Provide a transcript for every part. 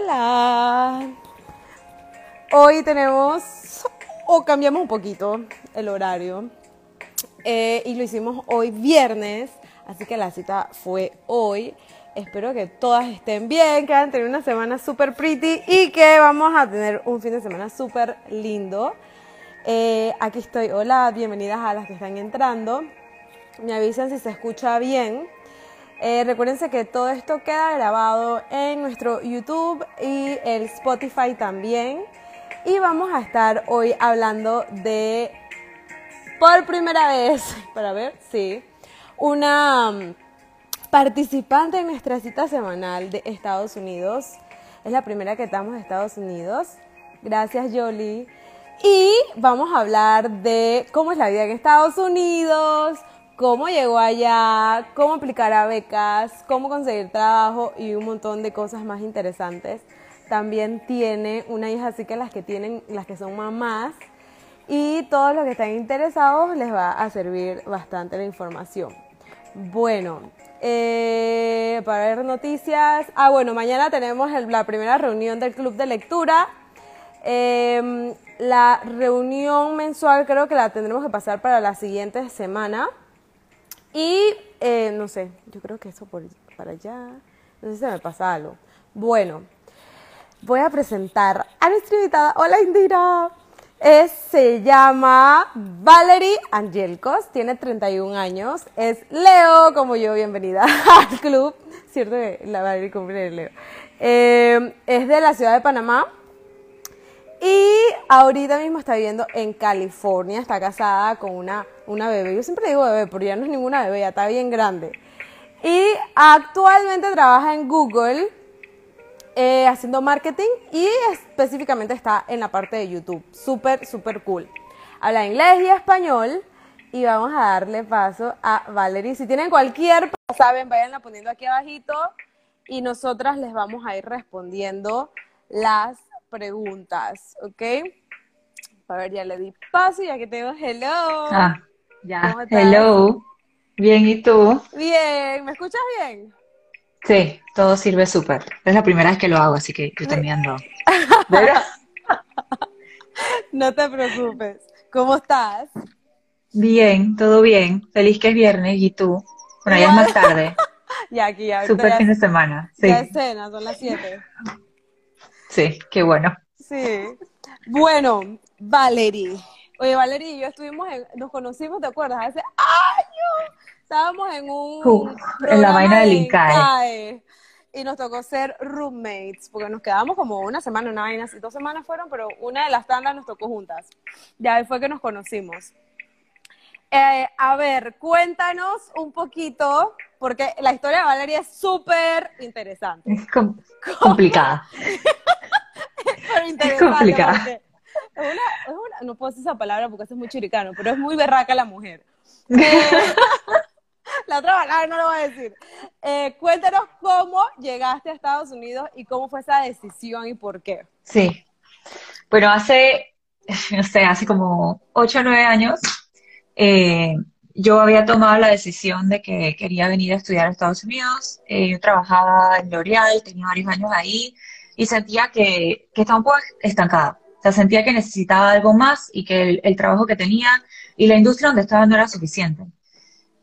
Hola. Hoy tenemos, o cambiamos un poquito el horario, eh, y lo hicimos hoy viernes, así que la cita fue hoy. Espero que todas estén bien, que hayan tenido una semana súper pretty y que vamos a tener un fin de semana súper lindo. Eh, aquí estoy, hola, bienvenidas a las que están entrando. Me avisan si se escucha bien. Eh, recuérdense que todo esto queda grabado en nuestro YouTube y el Spotify también. Y vamos a estar hoy hablando de, por primera vez, para ver, sí, una um, participante en nuestra cita semanal de Estados Unidos. Es la primera que estamos en Estados Unidos. Gracias, Jolie. Y vamos a hablar de cómo es la vida en Estados Unidos, cómo llegó allá, cómo aplicar a becas, cómo conseguir trabajo y un montón de cosas más interesantes. También tiene una hija, así que las que tienen, las que son mamás y todos los que están interesados les va a servir bastante la información. Bueno, eh, para ver noticias, ah bueno, mañana tenemos la primera reunión del club de lectura. Em, la reunión mensual creo que la tendremos que pasar para la siguiente semana. Y eh, no sé, yo creo que eso por para allá. No sé si se me pasa algo. Bueno, voy a presentar a nuestra invitada. Hola Indira. Es, se llama Valerie Angelcos, tiene 31 años, es Leo, como yo, bienvenida al club, cierto la Valerie cumple Leo. Eh, es de la ciudad de Panamá, y ahorita mismo está viviendo en California, está casada con una, una bebé. Yo siempre digo bebé, pero ya no es ninguna bebé, ya está bien grande. Y actualmente trabaja en Google eh, haciendo marketing y específicamente está en la parte de YouTube. Súper, súper cool. Habla inglés y español. Y vamos a darle paso a Valerie. Si tienen cualquier, saben, váyanla poniendo aquí abajito y nosotras les vamos a ir respondiendo las preguntas, ¿ok? A ver, ya le di paso, ya que tengo hello. Ah, ya, hello. Bien, ¿y tú? Bien, ¿me escuchas bien? Sí, todo sirve súper. Es la primera vez que lo hago, así que yo también ando. no te preocupes. ¿Cómo estás? Bien, todo bien. Feliz que es viernes, ¿y tú? Bueno, ya es más tarde. ya aquí, ya. Súper fin de semana. Sí. Ya es cena, son las 7. Sí, qué bueno. Sí. Bueno, Valerie. Oye, Valerie y yo estuvimos, en, nos conocimos, ¿te acuerdas? Hace años. Estábamos en un. en la vaina del INCAE. Y nos tocó ser roommates, porque nos quedamos como una semana, una vaina así. Dos semanas fueron, pero una de las tandas nos tocó juntas. Ya fue que nos conocimos. Eh, a ver, cuéntanos un poquito, porque la historia de Valeria es súper interesante. Es complicada. es complicada. Es una, es una, no puedo decir esa palabra porque es muy chiricano, pero es muy berraca la mujer. la otra palabra no lo voy a decir. Eh, cuéntanos cómo llegaste a Estados Unidos y cómo fue esa decisión y por qué. Sí. Bueno, hace, no sé, hace como 8 o 9 años, eh, yo había tomado la decisión de que quería venir a estudiar a Estados Unidos. Eh, yo trabajaba en L'Oreal, tenía varios años ahí y sentía que, que estaba un poco estancada. O sea, sentía que necesitaba algo más y que el, trabajo que tenía y la industria donde estaba no era suficiente.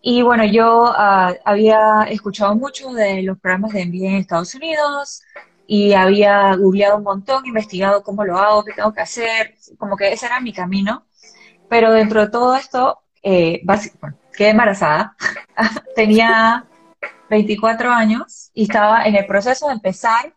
Y bueno, yo ah, había escuchado mucho de los programas de MBA en Estados Unidos y había googleado un montón, investigado cómo lo hago, qué tengo que hacer, como que ese era mi camino. Pero dentro de todo esto, eh, bueno, quedé embarazada. Tenía 24 años y estaba en el proceso de empezar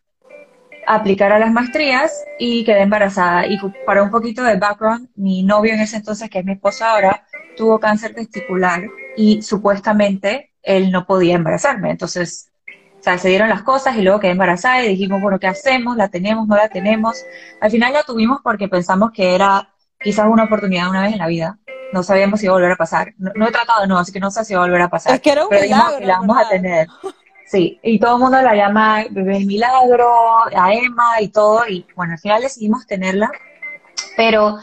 aplicar a las maestrías y quedé embarazada. Y para un poquito de background, mi novio en ese entonces, que es mi esposo ahora, tuvo cáncer testicular y supuestamente él no podía embarazarme. Entonces, o sea, se dieron las cosas y luego quedé embarazada y dijimos, bueno, ¿qué hacemos? ¿La tenemos? ¿No la tenemos? Al final la tuvimos porque pensamos que era quizás una oportunidad una vez en la vida. No sabíamos si iba a volver a pasar. No, he tratado, no, así que no sé si va a volver a pasar. Es que era un milagro, la vamos a tener. Sí, y todo el mundo la llama Bebé Milagro, a Emma y todo, y bueno, al final decidimos tenerla, pero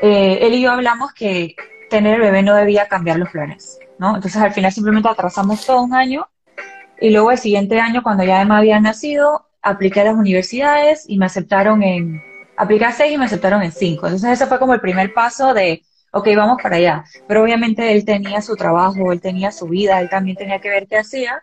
eh, él y yo hablamos que tener el bebé no debía cambiar los planes, ¿no? Entonces al final simplemente atrasamos todo un año, y luego el siguiente año, cuando ya Emma había nacido, apliqué a las universidades y me aceptaron en, apliqué a seis y me aceptaron en cinco. Entonces ese fue como el primer paso de, ok, vamos para allá. Pero obviamente él tenía su trabajo, él tenía su vida, él también tenía que ver qué hacía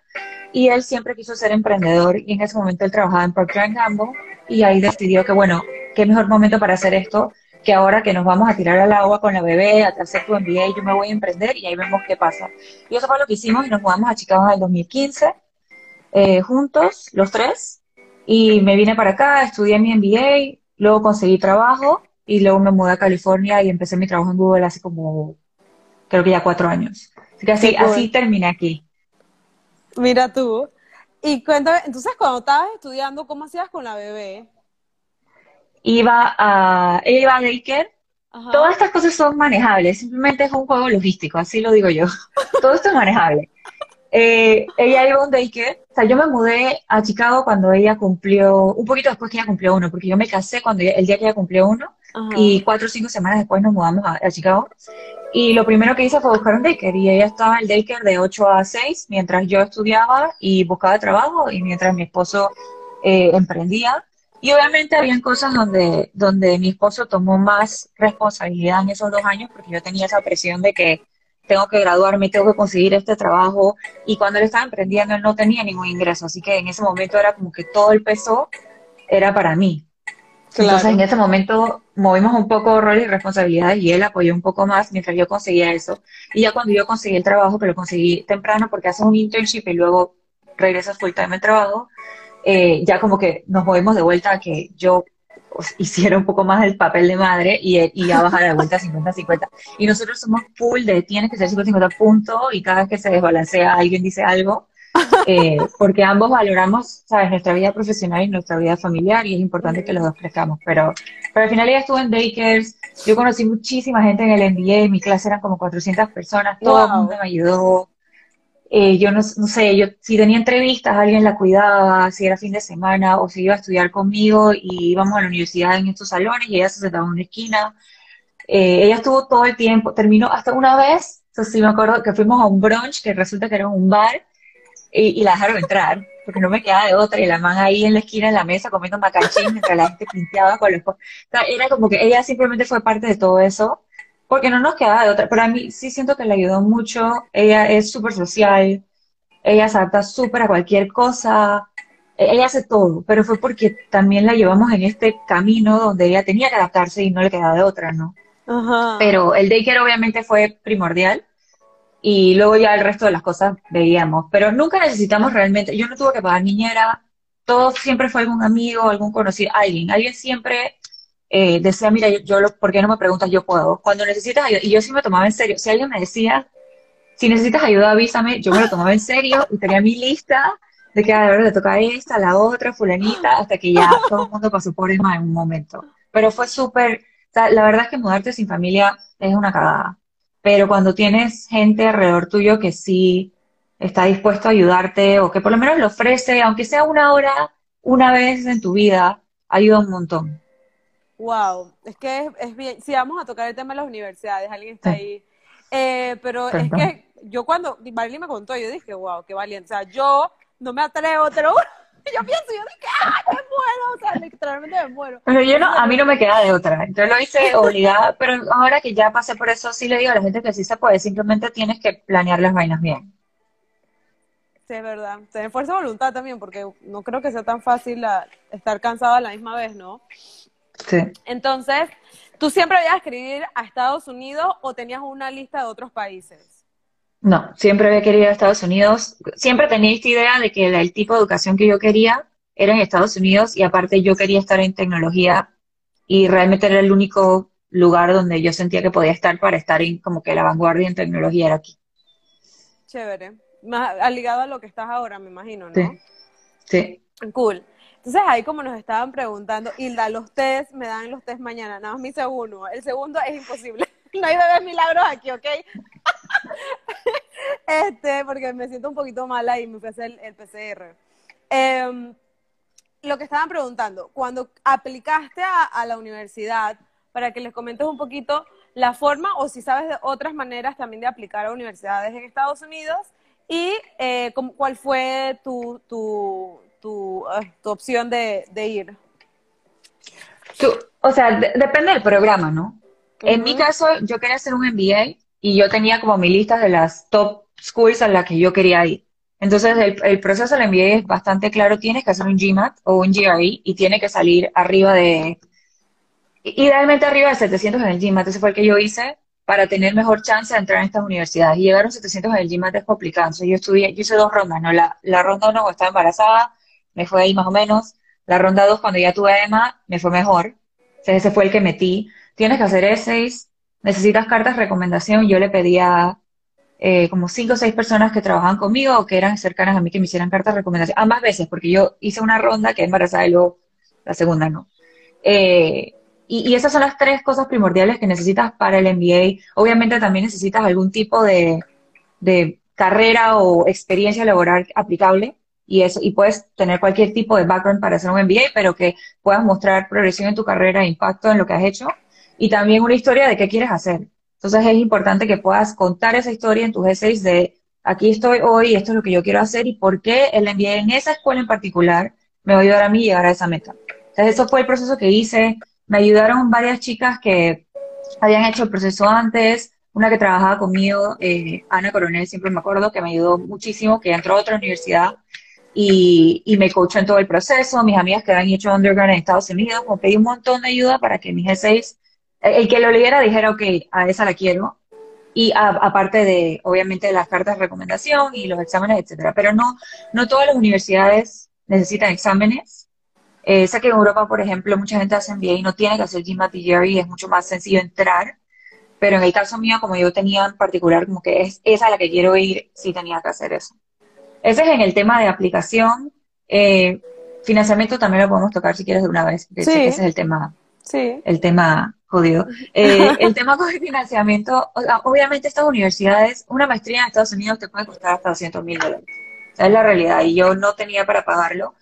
y él siempre quiso ser emprendedor y en ese momento él trabajaba en Procter Gamble y ahí decidió que bueno, qué mejor momento para hacer esto que ahora que nos vamos a tirar al agua con la bebé, a hacer tu MBA, yo me voy a emprender y ahí vemos qué pasa. Y eso fue lo que hicimos y nos mudamos a Chicago en el 2015, eh, juntos, los tres, y me vine para acá, estudié mi MBA, luego conseguí trabajo y luego me mudé a California y empecé mi trabajo en Google hace como, creo que ya cuatro años. Así que así, así terminé aquí. Mira tú. Y cuéntame, entonces cuando estabas estudiando, ¿cómo hacías con la bebé? iba a, ella iba a daycare. Todas estas cosas son manejables, simplemente es un juego logístico, así lo digo yo. Todo esto es manejable. Eh, ella iba a un daycare, o sea, yo me mudé a Chicago cuando ella cumplió, un poquito después que ella cumplió uno, porque yo me casé cuando el día que ella cumplió uno, y cuatro o cinco semanas después nos mudamos a, Chicago. Y lo primero que hice fue buscar un daycare, y ella estaba en el daycare de 8 a 6, mientras yo estudiaba y buscaba trabajo, y mientras mi esposo eh, emprendía. Y obviamente habían cosas donde, donde mi esposo tomó más responsabilidad en esos dos años porque yo tenía esa presión de que tengo que graduarme, tengo que conseguir este trabajo. Y cuando él estaba emprendiendo, él no tenía ningún ingreso. Así que en ese momento era como que todo el peso era para mí. Entonces en ese momento movimos un poco rol y responsabilidad y él apoyó un poco más mientras yo conseguía eso. Y ya cuando yo conseguí el trabajo, que lo conseguí temprano porque haces un internship y luego regresas full time al trabajo, eh, ya como que nos movemos de vuelta a que yo hiciera un poco más el papel de madre y, y a bajar de vuelta 50-50. Y nosotros somos full de tienes que ser 50-50 punto y cada vez que se desbalancea alguien dice algo, eh, porque ambos valoramos, ¿sabes?, nuestra vida profesional y nuestra vida familiar y es importante que los dos crezcamos. Pero, pero al final ella estuvo en daycares, yo conocí muchísima gente en el MBA, mi clase eran como 400 personas, todo el mundo me ayudó, eh, yo no, sé, yo si tenía entrevistas, alguien la cuidaba, si era fin de semana o si iba a estudiar conmigo y íbamos a la universidad en estos salones y ella se sentaba en una esquina. Eh, ella estuvo todo el tiempo, terminó hasta una vez, entonces sí me acuerdo que fuimos a un brunch que resulta que era un bar y, la dejaron entrar porque no me quedaba de otra y la man ahí en la esquina en la mesa comiendo macachín mientras la gente pinteaba con los... O sea, era como que ella simplemente fue parte de todo eso porque no nos quedaba de otra. Pero a mí sí siento que le ayudó mucho. Ella es súper social, ella se adapta súper a cualquier cosa, e-, ella hace todo, pero fue porque también la llevamos en este camino donde ella tenía que adaptarse y no le quedaba de otra, ¿no? Ajá. Pero el daycare obviamente fue primordial y luego ya el resto de las cosas veíamos, pero nunca necesitamos realmente, yo no tuve que pagar niñera, todo siempre fue algún amigo, algún conocido, alguien, alguien siempre eh, decía, mira, yo, ¿por qué no me preguntas? Yo puedo. Cuando necesitas ayuda, y yo sí me tomaba en serio, si alguien me decía, si necesitas ayuda, avísame, yo me lo tomaba en serio y tenía mi lista de que a ver, le toca esta, la otra, fulanita, hasta que ya todo el mundo pasó por Emma en un momento. Pero fue súper, la verdad es que mudarte sin familia es una cagada. Pero cuando tienes gente alrededor tuyo que sí está dispuesto a ayudarte o que por lo menos lo ofrece, aunque sea una hora, una vez en tu vida, ayuda un montón. Wow, es que es, bien. Si vamos a tocar el tema de las universidades, alguien está ahí. Eh, pero es que yo cuando Marilyn me contó, yo dije, wow, qué valiente. O sea, yo no me atrevo, pero yo pienso, yo dije, ¡ah, me muero! O sea, literalmente me muero. Pero yo no, a mí no me queda de otra. Entonces lo hice obligada, pero ahora que ya pasé por eso, sí le digo a la gente que sí se puede, simplemente tienes que planear las vainas bien. Sí, es verdad. Tener fuerza voluntad también, porque no creo que sea tan fácil estar cansado a la misma vez, ¿no? Entonces, ¿tú siempre habías querido ir a Estados Unidos o tenías una lista de otros países? No, siempre había querido ir a Estados Unidos. Siempre tenía esta idea de que el tipo de educación que yo quería era en Estados Unidos y aparte yo quería estar en tecnología y realmente era el único lugar donde yo sentía que podía estar para estar en como que la vanguardia en tecnología era aquí. Chévere. Más ligado a lo que estás ahora, me imagino, ¿no? Sí. sí. Cool. Entonces ahí como nos estaban preguntando, Hilda, los test, me dan los test mañana, nada más mi segundo. El segundo es imposible. No hay bebés milagros aquí, ¿ok? Este, porque me siento un poquito mala y me fui a hacer el, PCR. Em, lo que estaban preguntando, cuando aplicaste a, la universidad, para que les comentes un poquito la forma o si sabes de otras maneras también de aplicar a universidades en Estados Unidos y eh, cuál fue tu, tu, ah, tu opción de, de ir? o sea, depende del programa, ¿no? En mi caso, yo quería hacer un MBA y yo tenía como mi lista de las top schools a las que yo quería ir. Entonces, el, proceso del MBA es bastante claro. Tienes que hacer un GMAT o un GRE y tiene que salir arriba de, idealmente arriba de 700 en el GMAT. Ese fue el que yo hice para tener mejor chance de entrar en estas universidades. Y llegar a 700 en el GMAT es complicado. Entonces, yo estudié, yo hice dos rondas, ¿no? La, la ronda uno, cuando estaba embarazada, me fue ahí más o menos. La ronda dos, cuando ya tuve a Emma, me fue mejor. Entonces, ese fue el que metí. Tienes que hacer essays, necesitas cartas de recomendación. Yo le pedía eh, como cinco o seis personas que trabajaban conmigo o que eran cercanas a mí que me hicieran cartas de recomendación, ambas veces, porque yo hice una ronda que embarazada y luego la segunda no. Eh, y, esas son las tres cosas primordiales que necesitas para el MBA. Obviamente también necesitas algún tipo de, de carrera o experiencia laboral aplicable y eso y puedes tener cualquier tipo de background para hacer un MBA, pero que puedas mostrar progresión en tu carrera, impacto en lo que has hecho y también una historia de qué quieres hacer. Entonces es importante que puedas contar esa historia en tus essays de aquí estoy hoy, esto es lo que yo quiero hacer y por qué el MBA en esa escuela en particular me va a ayudar a mí llegar a esa meta. Entonces eso fue el proceso que hice. Me ayudaron varias chicas que habían hecho el proceso antes, una que trabajaba conmigo, eh, Ana Coronel, siempre me acuerdo, que me ayudó muchísimo, que entró a otra universidad y, y me coachó en todo el proceso, mis amigas que habían hecho undergrad en Estados Unidos, me pedí un montón de ayuda para que mis essays el que lo leyera dijera, ok, a esa la quiero. Y aparte de, obviamente, las cartas de recomendación y los exámenes, etcétera. Pero no, no todas las universidades necesitan exámenes. Eh, sé que en Europa, por ejemplo, mucha gente hace MBA y no tiene que hacer GMAT y GRE, es mucho más sencillo entrar. Pero en el caso mío, como yo tenía en particular, como que es esa a la que quiero ir, sí tenía que hacer eso. Ese es en el tema de aplicación. Eh, financiamiento también lo podemos tocar si quieres de una vez, sí. ese es el tema, sí. el tema jodido. Eh, el tema con el financiamiento, obviamente estas universidades, una maestría en Estados Unidos te puede costar hasta 200 mil dólares. Esa es la realidad y yo no tenía para pagarlo.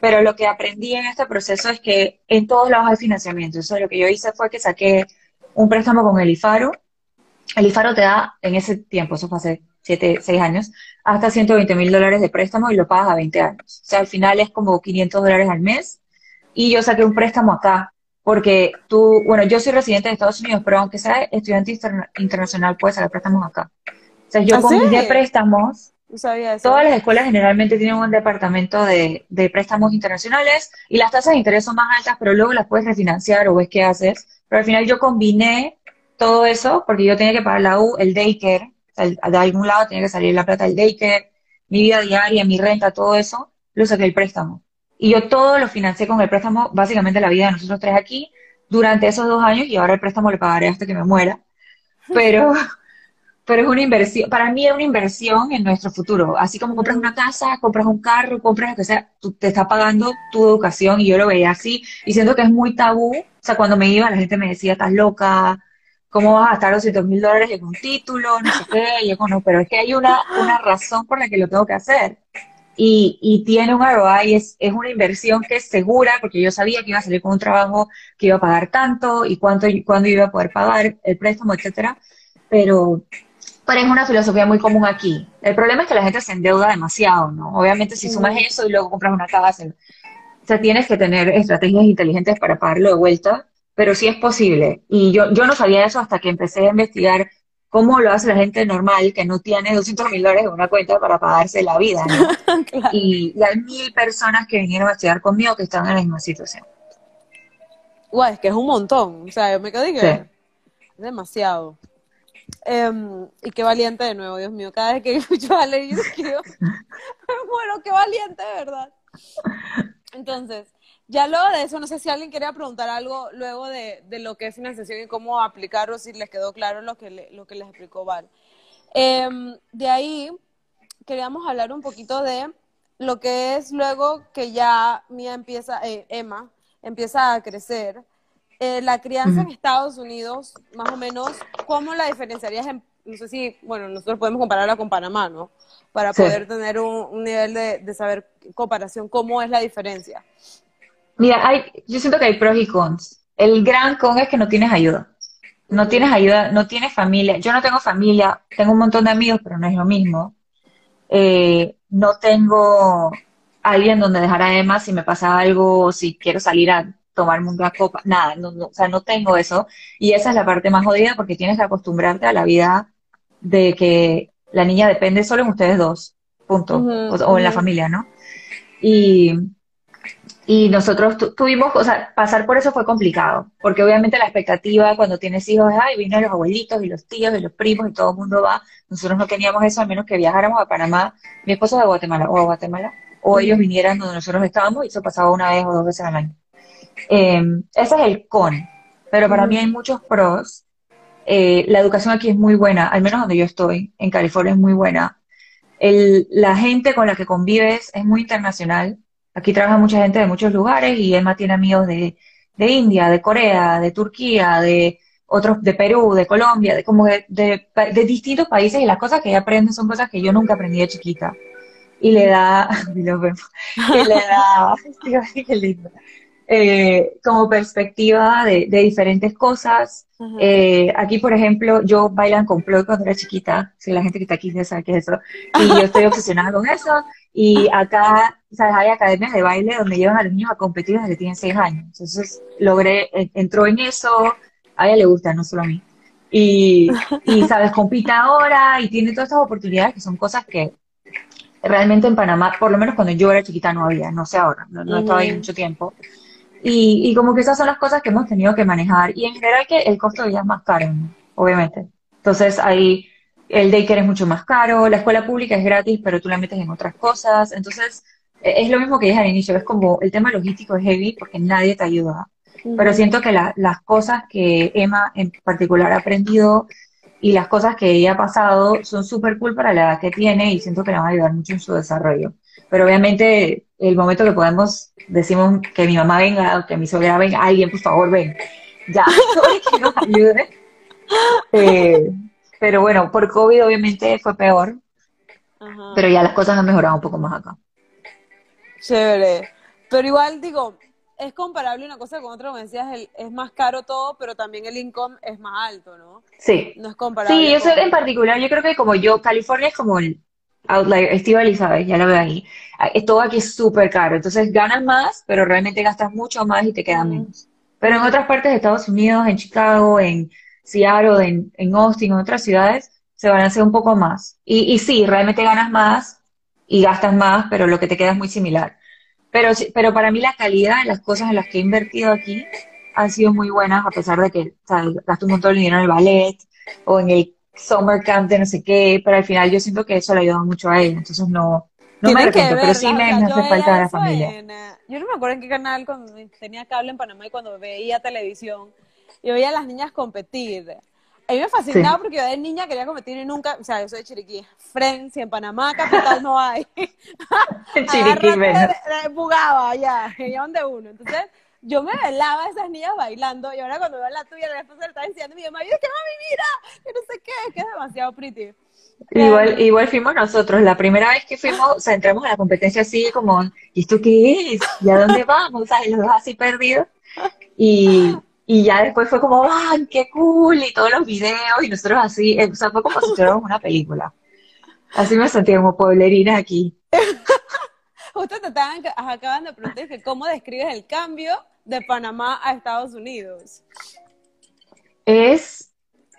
Pero lo que aprendí en este proceso es que en todos lados hay financiamiento. Eso lo que yo hice fue que saqué un préstamo con el IFARO. El IFARO te da en ese tiempo, eso fue hace 7, 6 años, hasta 120 mil dólares de préstamo y lo pagas a 20 años. O sea, al final es como 500 dólares al mes. Y yo saqué un préstamo acá porque tú, bueno, yo soy residente de Estados Unidos, pero aunque sea estudiante internacional, puedes sacar préstamos acá. O sea, yo ¿Ah, con préstamos, todas las escuelas generalmente tienen un departamento de, préstamos internacionales y las tasas de interés son más altas, pero luego las puedes refinanciar o ves qué haces. Pero al final yo combiné todo eso porque yo tenía que pagar la U, el daycare, de algún lado tenía que salir la plata del daycare, mi vida diaria, mi renta, todo eso, lo saqué el préstamo. Y yo todo lo financié con el préstamo, básicamente la vida de nosotros tres aquí, durante esos dos años, y ahora el préstamo le pagaré hasta que me muera. Pero, pero es una inversión, para mí es una inversión en nuestro futuro. Así como compras una casa, compras un carro, compras lo que sea, tú te está pagando tu educación, y yo lo veía así, y siento que es muy tabú. O sea, cuando me iba, la gente me decía, estás loca, ¿cómo vas a gastar 200 mil dólares en un título? No sé qué. Yo, no, pero es que hay una, una razón por la que lo tengo que hacer y, y tiene un ROI, es, es una inversión que es segura, porque yo sabía que iba a salir con un trabajo que iba a pagar tanto y cuánto, cuándo iba a poder pagar el préstamo, etcétera. Pero, pero es una filosofía muy común aquí. El problema es que la gente se endeuda demasiado, ¿no? Obviamente si sumas eso y luego compras una casa, o sea, tienes que tener estrategias inteligentes para pagarlo de vuelta, pero sí es posible. Y yo, yo no sabía eso hasta que empecé a investigar cómo lo hace la gente normal que no tiene 200 mil dólares en una cuenta para pagarse la vida, y, hay mil personas que vinieron a estudiar conmigo que están en la misma situación. Guau, es que es un montón. O sea, yo me quedé que es demasiado. Em, y qué valiente de nuevo, Dios mío. Cada vez que escucho a Ale, yo bueno, qué valiente, de verdad. Entonces, ya luego de eso, no sé si alguien quería preguntar algo luego de, lo que es financiación y cómo aplicarlo, si les quedó claro lo que, lo que les explicó Val. Em, de ahí, queríamos hablar un poquito de lo que es luego que ya Mía empieza, eh, Emma, empieza a crecer. Eh, la crianza en Estados Unidos, más o menos, ¿cómo la diferenciarías en, no sé si, bueno, nosotros podemos compararla con Panamá, ¿no? Para poder tener un, nivel de, de, saber comparación, cómo es la diferencia. Mira, hay, yo siento que hay pros y cons. El gran con es que no tienes ayuda. No tienes ayuda, no tienes familia. Yo no tengo familia, tengo un montón de amigos, pero no es lo mismo. Eh, no tengo alguien donde dejar a Emma si me pasa algo, si quiero salir a tomarme una copa, nada, no, o sea, no tengo eso. Y esa es la parte más jodida porque tienes que acostumbrarte a la vida de que la niña depende solo en ustedes dos, punto, o, en la familia, ¿no? Y, y nosotros tuvimos, o sea, pasar por eso fue complicado, porque obviamente la expectativa cuando tienes hijos es, ay, vienen los abuelitos y los tíos y los primos y todo el mundo va. Nosotros no teníamos eso, al menos que viajáramos a Panamá, mi esposo de Guatemala, o a Guatemala, o ellos vinieran donde nosotros estábamos y eso pasaba una vez o dos veces al año. Eh, ese es el con, pero para mí hay muchos pros. Eh, la educación aquí es muy buena, al menos donde yo estoy, en California es muy buena. El, la gente con la que convives es muy internacional. Aquí trabaja mucha gente de muchos lugares y Emma tiene amigos de, de India, de Corea, de Turquía, de otros de Perú, de Colombia, de como de, de, de, distintos países y las cosas que ella aprende son cosas que yo nunca aprendí de chiquita. Y le da, y y le da, qué lindo, eh, como perspectiva de, de diferentes cosas. Eh, aquí, por ejemplo, yo bailan con Floyd cuando era chiquita, si la gente que está aquí ya sabe qué es eso, y yo estoy obsesionada con eso, y acá, ¿sabes? Hay academias de baile donde llevan a los niños a competir desde que tienen seis años. Entonces, logré, entró en eso, a ella le gusta, no solo a mí. Y, y, ¿sabes? Compite ahora y tiene todas estas oportunidades que son cosas que realmente en Panamá, por lo menos cuando yo era chiquita no había, no sé ahora, no, estaba ahí mucho tiempo. Y, y, como que esas son las cosas que hemos tenido que manejar. Y en general que el costo de vida es más caro, obviamente. Entonces ahí el daycare es mucho más caro, la escuela pública es gratis, pero tú la metes en otras cosas. Entonces e, es lo mismo que dije al inicio, es como el tema logístico es heavy porque nadie te ayuda. Pero siento que las cosas que Emma en particular ha aprendido y las cosas que ella ha pasado son súper cool para la edad que tiene y siento que le van a ayudar mucho en su desarrollo. Pero obviamente el momento que podemos, decimos que mi mamá venga o que mi suegra venga, alguien por favor ven, ya, que nos ayude. Eh, pero bueno, por COVID obviamente fue peor, pero ya las cosas han mejorado un poco más acá. Chévere. Pero igual digo, es comparable una cosa con otra, como decías, es más caro todo, pero también el income es más alto, ¿no? Sí. No es comparable. Sí, eso en particular, yo creo que como yo, California es como el outlier, Estival sabes, ya lo veo ahí. Ah, todo aquí es súper caro, entonces ganas más, pero realmente gastas mucho más y te queda menos. Pero en otras partes de Estados Unidos, en Chicago, en Seattle, en, en Austin, en otras ciudades, se van a hacer un poco más. Y, y sí, realmente ganas más y gastas más, pero lo que te queda es muy similar. Pero, pero para mí la calidad de las cosas en las que he invertido aquí han sido muy buenas, a pesar de que gasto un montón de dinero en el ballet o en el summer camp de no sé qué, pero al final yo siento que eso le ha ayudado mucho a ella, entonces no, no me arrepiento, pero sí me, hace falta la familia. Yo no me acuerdo en qué canal cuando tenía cable en Panamá y cuando veía televisión, y veía a las niñas competir. A mí me fascinaba porque yo de niña quería competir y nunca, o sea, yo soy de Chiriquí, Friends, y en Panamá capital no hay. Chiriquí. Bugaba ya, allá donde uno. Entonces, yo me velaba a esas niñas bailando y ahora cuando veo la tuya, la esposa le está diciendo mi mamá, es que mami, mira, que no sé qué, que es demasiado pretty. Igual, igual fuimos nosotros, la primera vez que fuimos, o sea, entramos a la competencia así como, ¿y esto qué es? ¿Y a dónde vamos? O sea, los dos así perdidos. Y, y ya después fue como, ¡ay, qué cool! Y todos los videos, y nosotros así, eh, o sea, fue como si fuéramos una película. Así me sentí como pueblerina aquí. Justo te estaban acaban de preguntar que cómo describes el cambio de Panamá a Estados Unidos. Es,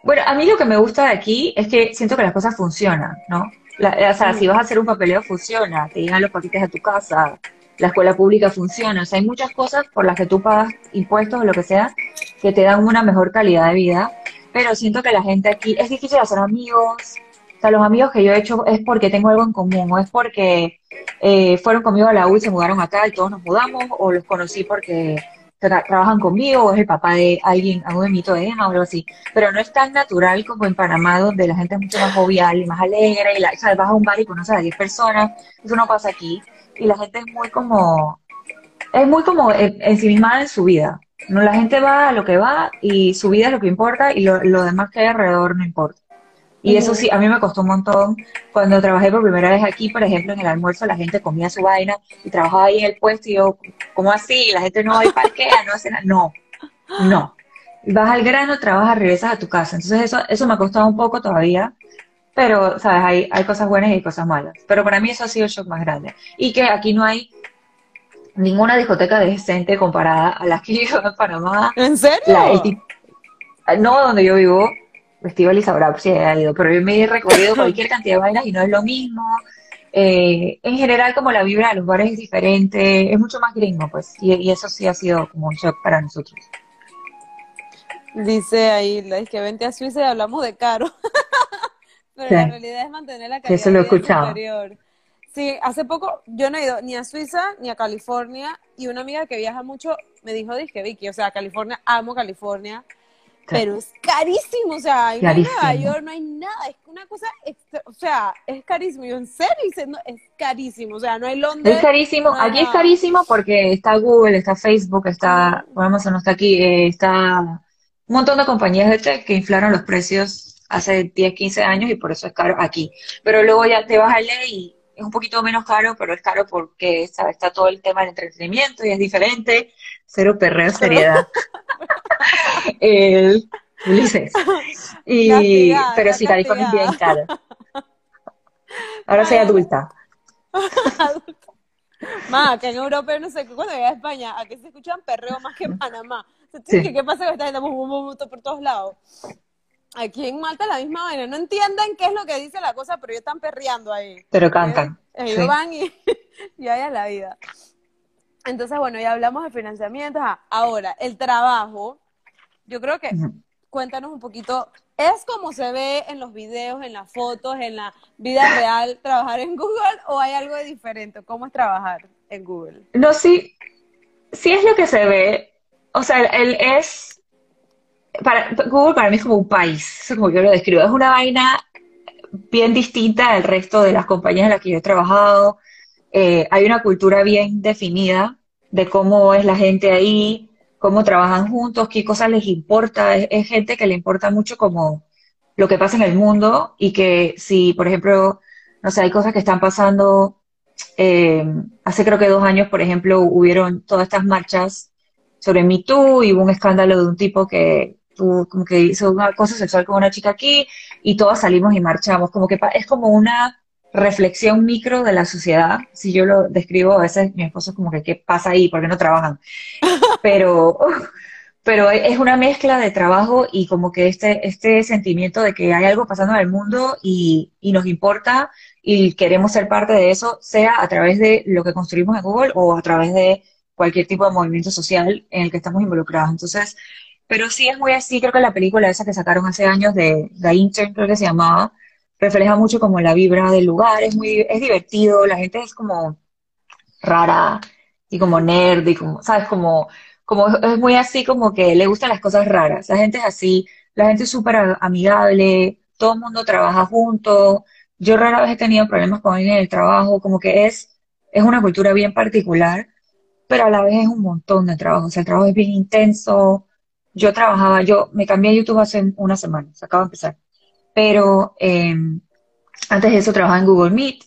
bueno, a mí lo que me gusta de aquí es que siento que las cosas funcionan, ¿no? o sea, si vas a hacer un papeleo, funciona, te llegan los paquetes a tu casa, la escuela pública funciona. O sea, hay muchas cosas por las que tú pagas impuestos o lo que sea que te dan una mejor calidad de vida. Pero siento que la gente aquí es difícil hacer amigos. O sea, los amigos que yo he hecho es porque tengo algo en común, o es porque eh, fueron conmigo a la U y se mudaron acá y todos nos mudamos, o los conocí porque trabajan conmigo, o es el papá de alguien, algún de Emma o algo así. Pero no es tan natural como en Panamá, donde la gente es mucho más jovial y más alegre, y la, o sea, vas a un bar y conoces a 10 personas. Eso no pasa aquí y la gente es muy como, es muy como ensimismada en su vida. No, la gente va a lo que va y su vida es lo que importa y lo, demás que hay alrededor no importa. Y eso sí, a mí me costó un montón. Cuando trabajé por primera vez aquí, por ejemplo, en el almuerzo, la gente comía su vaina y trabajaba ahí en el puesto y yo, ¿cómo así? La gente no va y parquea, no hace nada. No, no. Vas al grano, trabajas, regresas a tu casa. Entonces eso, eso me ha costado un poco todavía, pero, ¿sabes? Hay, hay cosas buenas y hay cosas malas. Pero para mí eso ha sido el shock más grande. Y que aquí no hay ninguna discoteca decente comparada a las que yo en Panamá. ¿En serio? La, el tip- no donde yo vivo, Festival y sabrá si ha ido, pero yo me he recorrido cualquier cantidad de vainas y no es lo mismo. Eh, en general, como la vibra de los bares es diferente, es mucho más gringo, pues, y, y eso sí ha sido como un shock para nosotros. Dice ahí, la es que vente a Suiza y hablamos de caro. Pero Sí. la realidad es mantener la Sí, calidad eso lo he escuchado. superior. Sí, hace poco yo no he ido ni a Suiza ni a California y una amiga que viaja mucho me dijo, dije, Vicky, o sea, California, amo California, pero es carísimo, o sea, en Nueva. York no hay nada, es una cosa, extra- o sea, es carísimo. Yo en serio, no, es carísimo, o sea, no hay Londres. Es carísimo, no aquí es carísimo porque está Google, está Facebook, está, Amazon no está aquí, eh, está un montón de compañías de tech que inflaron los precios hace 10, 15 años y por eso es caro aquí. Pero luego ya te vas a LA y es un poquito menos caro, pero es caro porque ¿sabes? está todo el tema del entretenimiento y es diferente. Cero perreo, seriedad. El Ulises. Y, pero sí, California es bien caro. Ahora soy adulta. Más, que en Europa, no sé, cuando llegué a España, aquí se escuchan perreo más que en Panamá. Sea, Sí. ¿qué, ¿Qué pasa con esta gente? Por todos lados. Aquí en Malta la misma vaina. No entienden qué es lo que dice la cosa, pero ellos están perreando ahí. Pero cantan. Ellos Sí. van y, y ahí a la vida. Entonces, bueno, ya hablamos de financiamiento. Ajá. Ahora, el trabajo. Yo creo que, cuéntanos un poquito, ¿es como se ve en los videos, en las fotos, en la vida real trabajar en Google o hay algo de diferente? ¿Cómo es trabajar en Google? No, sí, sí es lo que se ve. O sea, él es. Para, Google para mí es como un país, eso es como yo lo describo. Es una vaina bien distinta al resto de las compañías en las que yo he trabajado. Eh, hay una cultura bien definida de cómo es la gente ahí, cómo trabajan juntos, qué cosas les importa. Es, gente que le importa mucho como lo que pasa en el mundo y que si, por ejemplo, no sé, hay cosas que están pasando eh, hace creo que dos años, por ejemplo, hubieron todas estas marchas sobre Me Too y hubo un escándalo de un tipo que tuvo, como que hizo un acoso sexual con una chica aquí y todos salimos y marchamos. Como que es como una reflexión micro de la sociedad. Si yo lo describo, a veces mi esposo es como que, ¿qué pasa ahí? ¿Por qué no trabajan? Pero, pero es una mezcla de trabajo y como que este, este sentimiento de que hay algo pasando en el mundo y, y nos importa y queremos ser parte de eso, sea a través de lo que construimos en Google o a través de cualquier tipo de movimiento social en el que estamos involucrados. Entonces, pero sí es muy así, creo que la película esa que sacaron hace años de The Intern, creo que se llamaba, refleja mucho como la vibra del lugar, es muy, es divertido, la gente es como rara y como nerd y como, ¿sabes? Como, como es muy así como que le gustan las cosas raras, la gente es así, la gente es súper amigable, todo el mundo trabaja junto, yo rara vez he tenido problemas con alguien en el trabajo, como que es, es una cultura bien particular, pero a la vez es un montón de trabajo, o sea, el trabajo es bien intenso, yo trabajaba, yo me cambié a YouTube hace una semana, se acaba de empezar, pero eh, antes de eso trabajaba en Google Meet,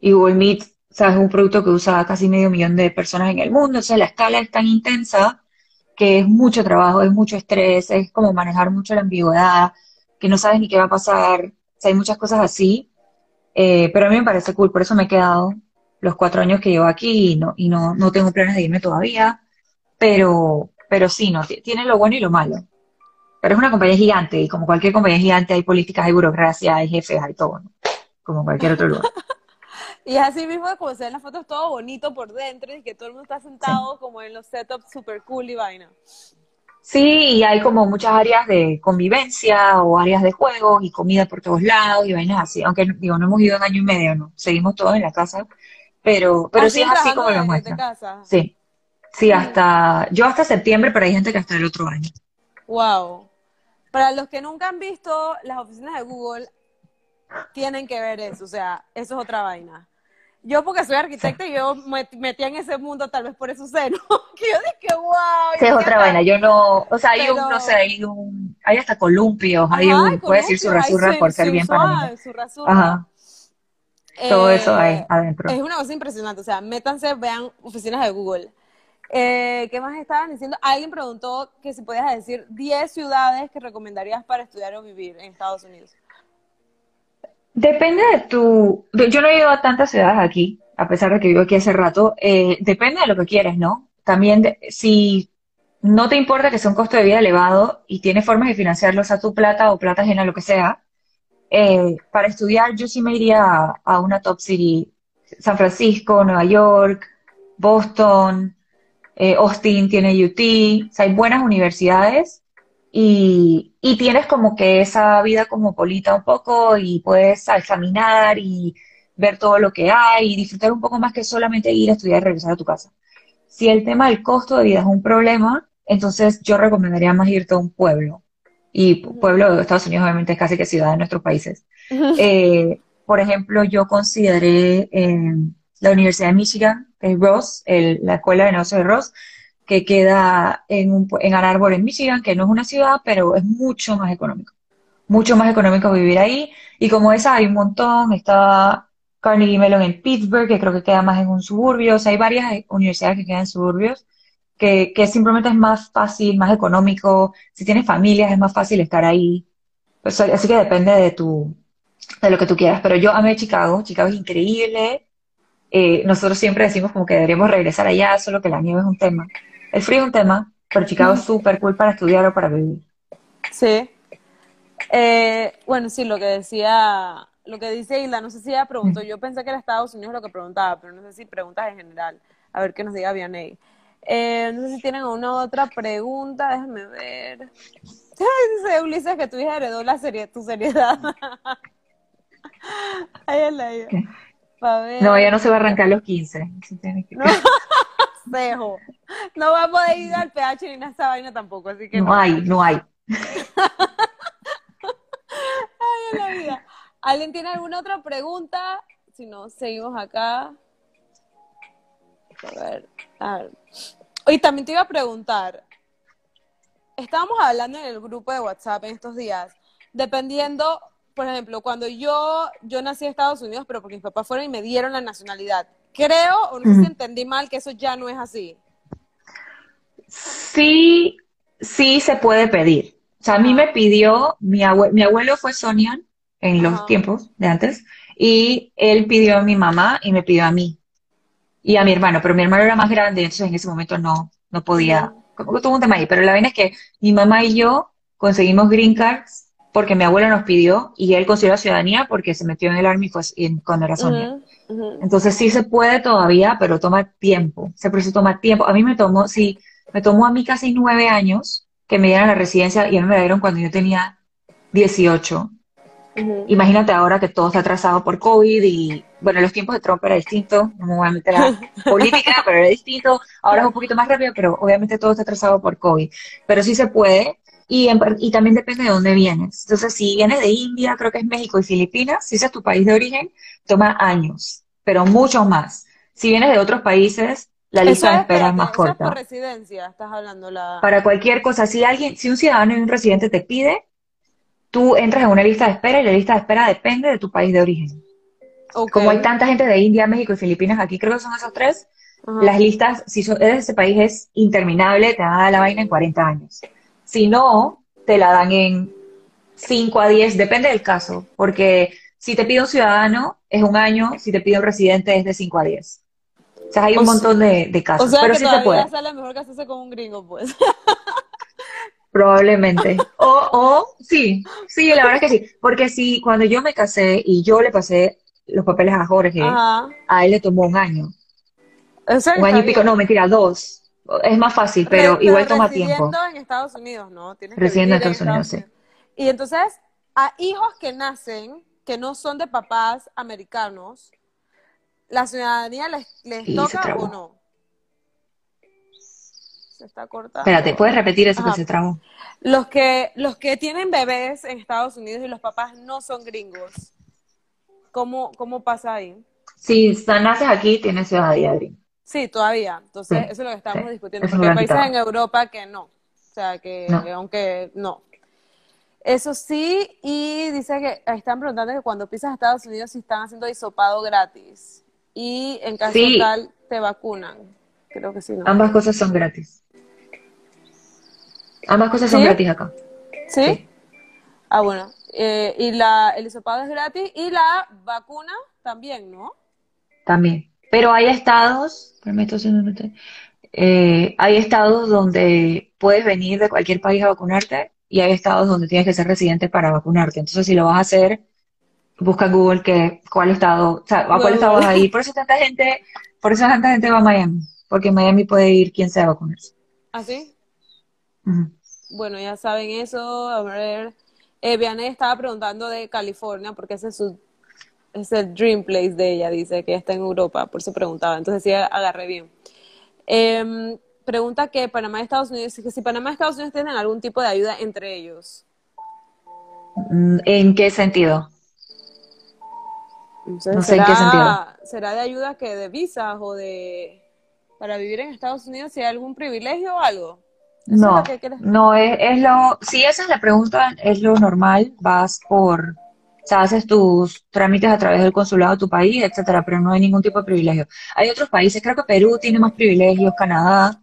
y Google Meet, sabes, es un producto que usa casi medio millón de personas en el mundo, entonces la escala es tan intensa que es mucho trabajo, es mucho estrés, es como manejar mucho la ambigüedad, que no sabes ni qué va a pasar, o sea, hay muchas cosas así, eh, pero a mí me parece cool, por eso me he quedado los cuatro años que llevo aquí y no, y no, no tengo planes de irme todavía, pero, pero sí, no, ti- tiene lo bueno y lo malo. Pero es una compañía gigante y como cualquier compañía gigante hay políticas, hay burocracia, hay jefes, hay todo, ¿no? Como cualquier otro lugar. Y es así mismo como se ven las fotos, todo bonito por dentro y que todo el mundo está sentado como en los setups super cool y vaina. Sí, y hay como muchas áreas de convivencia o áreas de juegos y comida por todos lados y vainas así. Aunque, digo, no hemos ido en año y medio, ¿no? Seguimos todos en la casa, pero, pero Ah, sí es ¿sigues así como lo muestran. Sí, sí, hasta, yo hasta septiembre, pero hay gente que hasta el otro año. Wow. Para los que nunca han visto las oficinas de Google, tienen que ver eso, o sea, eso es otra vaina. Yo porque soy arquitecta y yo me metí en ese mundo, tal vez por eso sé, ¿no? Que yo dije, wow. Sí, es otra vaina, yo no, o sea, hay un, Pero- no sé, hay un, hay hasta columpios, Ajá, hay un, hay puedes decir columpios, hay surra surra su- por ser bien rasura. Ajá, todo eso hay Eh, adentro. Es una cosa impresionante, o sea, métanse, vean oficinas de Google. Eh, ¿qué más estaban diciendo? Alguien preguntó que si podías decir 10 ciudades que recomendarías para estudiar o vivir en Estados Unidos. Depende de tu... Yo no he ido a tantas ciudades aquí, a pesar de que vivo aquí hace rato. Eh, depende de lo que quieres, ¿no? También si no te importa que sea un costo de vida elevado y tienes formas de financiarlo, sea tu plata o plata ajena, lo que sea, eh, para estudiar yo sí me iría a, una top city, San Francisco, Nueva York, Boston, eh, Austin tiene UT, o sea, hay buenas universidades y, y, tienes como que esa vida cosmopolita un poco y puedes examinar y ver todo lo que hay y disfrutar un poco más que solamente ir a estudiar y regresar a tu casa. Si el tema del costo de vida es un problema, entonces yo recomendaría más irte a un pueblo. Y pueblo de Estados Unidos obviamente es casi que ciudad de nuestros países. Eh, por ejemplo, yo consideré eh, la Universidad de Michigan, que es Ross, la Escuela de Negocios de Ross, que queda en, un, en Ann Arbor, en Michigan, que no es una ciudad, pero es mucho más económico. Mucho más económico vivir ahí. Y como esa hay un montón, está Carnegie Mellon en Pittsburgh, que creo que queda más en un suburbio. O sea, hay varias universidades que quedan en suburbios que, simplemente es más fácil, más económico. Si tienes familias, es más fácil estar ahí. Pues, así que depende de tu, de lo que tú quieras. Pero yo amé Chicago. Chicago es increíble. Eh, nosotros siempre decimos como que deberíamos regresar allá, solo que la nieve es un tema. El frío es un tema, pero Chicago es súper cool para estudiar o para vivir. Sí. Eh, bueno, sí, lo que decía, lo que dice Hilda, no sé si ella preguntó, yo pensé que era Estados Unidos lo que preguntaba, pero no sé si preguntas en general. A ver qué nos diga Vianney. Eh, no sé si tienen una otra pregunta, déjame ver. Dice Ulises que tu hija heredó la serie, tu seriedad. Ahí es la No, ella no se va a arrancar los 15. No. No va a poder ir al PH ni a esa vaina tampoco, así que no. No hay, no hay. Ay, la vida. ¿Alguien tiene alguna otra pregunta? Si no, seguimos acá. A ver, a ver. Y también te iba a preguntar, estábamos hablando en el grupo de WhatsApp en estos días, dependiendo, por ejemplo, cuando yo, yo nací en Estados Unidos, pero porque mis papás fueron y me dieron la nacionalidad. Creo, o no sé si entendí mal, que eso ya no es así. Sí, sí se puede pedir. O sea, a mí me pidió, mi, mi abuelo fue Sonian en los tiempos de antes, y él pidió a mi mamá y me pidió a mí y a mi hermano, pero mi hermano era más grande, entonces en ese momento no, no podía, como que tuvo un tema ahí, pero la vaina es que mi mamá y yo conseguimos green cards porque mi abuelo nos pidió y él consiguió la ciudadanía porque se metió en el Army cuando era Sonia. Entonces sí se puede todavía, pero toma tiempo, ese proceso toma tiempo. A mí me tomó, sí, me tomó a mí casi nueve años que me dieran la residencia y a mí me la dieron cuando yo tenía 18. Imagínate ahora que todo está atrasado por COVID y, bueno, los tiempos de Trump era distinto, no me voy a meter a política, pero era distinto. Ahora es un poquito más rápido, pero obviamente todo está atrasado por COVID. Pero sí se puede y, y también depende de dónde vienes. Entonces, si vienes de India, creo que es México y Filipinas, si ese es tu país de origen, toma años, pero mucho más. Si vienes de otros países, la lista de espera es más corta. por residencia, estás hablando la... Para cualquier cosa, si alguien, si un ciudadano y un residente te pide, tú entras en una lista de espera y la lista de espera depende de tu país de origen. Como hay tanta gente de India, México y Filipinas aquí, creo que son esos tres, las listas, si eres de ese país, es interminable, te van a dar la vaina en 40 años. Si no, te la dan en 5 a 10, depende del caso, porque si te pide un ciudadano es un año, si te pide un residente es de 5 a 10. O sea, hay un montón de, casos, o sea, pero que sí se puede. sale mejor hacerse con un gringo, pues. Probablemente. O, o, sí, sí, la verdad es que sí. Porque sí, cuando yo me casé y yo le pasé los papeles a Jorge, a él le tomó un año. Un año y pico, no, mentira, dos. Es más fácil, pero, igual toma tiempo. en Estados Unidos, ¿no? En Estados, Unidos, sí. Y entonces, a hijos que nacen, que no son de papás americanos, ¿la ciudadanía les, les toca o no? se está cortando. Espérate, ¿puedes repetir eso que se trabó? Los que, los que tienen bebés en Estados Unidos y los papás no son gringos, ¿cómo, cómo pasa ahí? Si naces aquí, tienes ciudadanía gringa. Sí, todavía. Entonces, eso es lo que estamos discutiendo. porque hay países en Europa que no. O sea, que, aunque no. Eso sí, y dice que están preguntando que cuando pisas a Estados Unidos si están haciendo hisopado gratis. Y en caso tal, te vacunan. Creo que sí, ¿no? Ambas cosas son gratis. Ambas cosas son gratis acá. ¿Sí? Ah, bueno. Eh, y la, el hisopado es gratis y la vacuna también, ¿no? También. Pero hay estados, eh, hay estados donde puedes venir de cualquier país a vacunarte y hay estados donde tienes que ser residente para vacunarte. Entonces, si lo vas a hacer, busca en Google que, cuál estado, o sea, a cuál estado vas a ir. Por eso tanta gente, por eso tanta gente va a Miami, porque en Miami puede ir quien sea a vacunarse. ¿Ah, sí? Bueno, ya saben eso. A ver, eh, Vianney estaba preguntando de California, porque ese es su es el dream place de ella, dice que está en Europa, por eso preguntaba. Entonces sí agarré bien. Em, pregunta que Panamá y Estados Unidos, que si Panamá y Estados Unidos tienen algún tipo de ayuda entre ellos. Mm, ¿En qué sentido? no sé en qué sentido. ¿Será de ayuda que de visas o de para vivir en Estados Unidos si hay algún privilegio o algo? No, no es, es, lo, si esa es la pregunta, es lo normal, vas por, o sea, haces tus trámites a través del consulado de tu país, etcétera, pero no hay ningún tipo de privilegio. Hay otros países, creo que Perú tiene más privilegios, Canadá,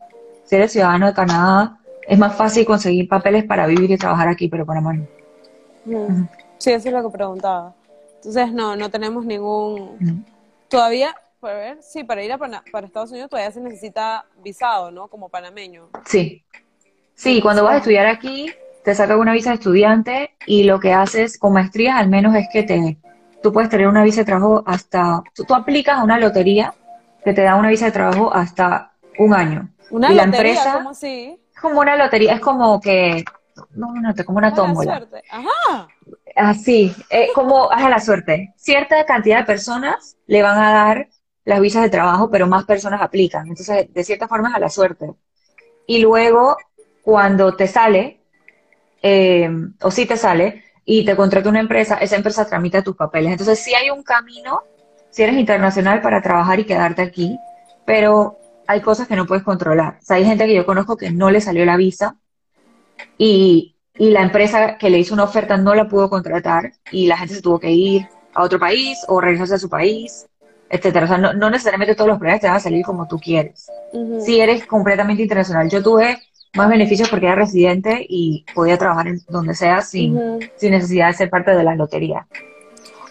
si eres ciudadano de Canadá, es más fácil conseguir papeles para vivir y trabajar aquí, pero Panamá no. Sí, eso es lo que preguntaba. Entonces, no, no tenemos ningún... Todavía, para ver, sí, para ir a para Estados Unidos todavía se necesita visado, ¿no? Como panameño. Sí. Sí, cuando vas a estudiar aquí, te sacan una visa de estudiante y lo que haces con maestrías al menos es que te, tú puedes tener una visa de trabajo hasta, tú, aplicas a una lotería que te da una visa de trabajo hasta un año. Una lotería, la empresa, ¿cómo así? Es como una lotería, es como que, no, no, como una tómbola. Ajá. Así, es como, a la suerte. Cierta cantidad de personas le van a dar las visas de trabajo, pero más personas aplican. Entonces, de cierta forma es a la suerte. Y luego, cuando te sale, eh, o si te sale, y te contrata una empresa, esa empresa tramita tus papeles. Entonces, si hay un camino, si eres internacional, para trabajar y quedarte aquí, pero hay cosas que no puedes controlar. O sea, hay gente que yo conozco que no le salió la visa y, y la empresa que le hizo una oferta no la pudo contratar y la gente se tuvo que ir a otro país o regresarse a su país, etcétera. O sea, no, no necesariamente todos los problemas te van a salir como tú quieres. Si eres completamente internacional. Yo tuve más beneficios porque era residente y podía trabajar en donde sea sin, sin necesidad de ser parte de la lotería.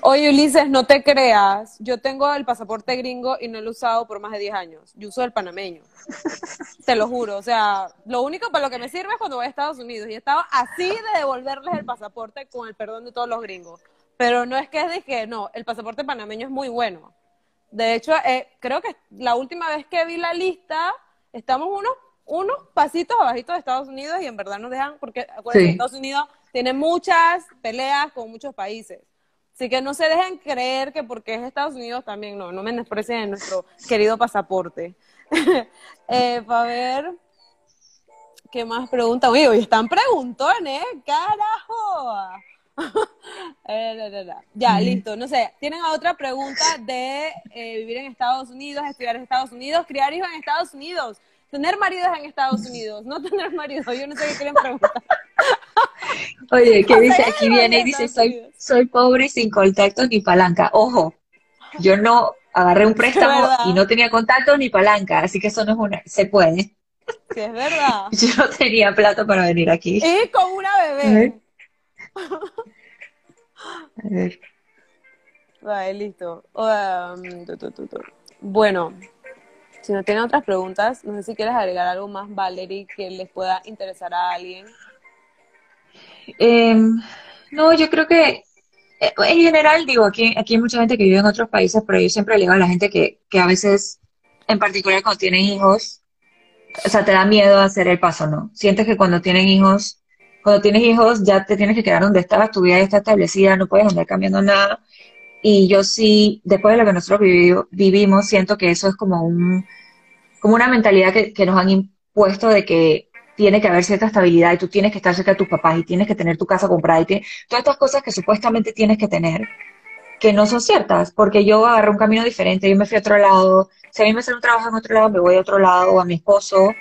Oye, Ulises, no te creas. Yo tengo el pasaporte gringo y no lo he usado por más de 10 años. Yo uso el panameño. te lo juro. O sea, lo único para lo que me sirve es cuando voy a Estados Unidos. Y estaba así de devolverles el pasaporte con el perdón de todos los gringos. Pero no es que es de que no, el pasaporte panameño es muy bueno. De hecho, eh, creo que la última vez que vi la lista, estamos unos unos pasitos abajito de Estados Unidos y en verdad nos dejan, porque acuérdense, Estados Unidos tiene muchas peleas con muchos países. Así que no se dejen creer que porque es Estados Unidos también, no, no me desprecien en nuestro querido pasaporte. eh, para ver, ¿qué más preguntan? Oye, hoy están preguntones, carajo. Eh, ya, listo. No sé, ¿tienen otra pregunta de eh, vivir en Estados Unidos, estudiar en Estados Unidos, criar hijos en Estados Unidos? Tener maridos en Estados Unidos, no tener maridos, yo no sé qué quieren preguntar. Oye, ¿qué dice? Aquí viene y dice, soy, soy pobre y sin contactos ni palanca. Ojo, yo no agarré un préstamo y no tenía contactos ni palanca, así que eso no es una, se puede. Sí, es verdad. Yo no tenía plata para venir aquí. Y con una bebé. A ver. Vale, listo. Um, bueno, si no tienen otras preguntas, no sé si quieres agregar algo más, Valerie, que les pueda interesar a alguien. Em, no, yo creo que eh, en general, digo, aquí, aquí hay mucha gente que vive en otros países, pero yo siempre le digo a la gente que, que a veces, en particular cuando tienen hijos, o sea, te da miedo hacer el paso, ¿no? Sientes que cuando tienen hijos, cuando tienes hijos ya te tienes que quedar donde estabas, tu vida ya está establecida, no puedes andar cambiando nada. Y yo sí, después de lo que nosotros vivimos, siento que eso es como un, como una mentalidad que, nos han impuesto de que tiene que haber cierta estabilidad y tú tienes que estar cerca de tus papás y tienes que tener tu casa comprada y todas estas cosas que supuestamente tienes que tener que no son ciertas, porque yo agarré un camino diferente, yo me fui a otro lado, si a mí me sale un trabajo en otro lado, me voy a otro lado, a mi esposo,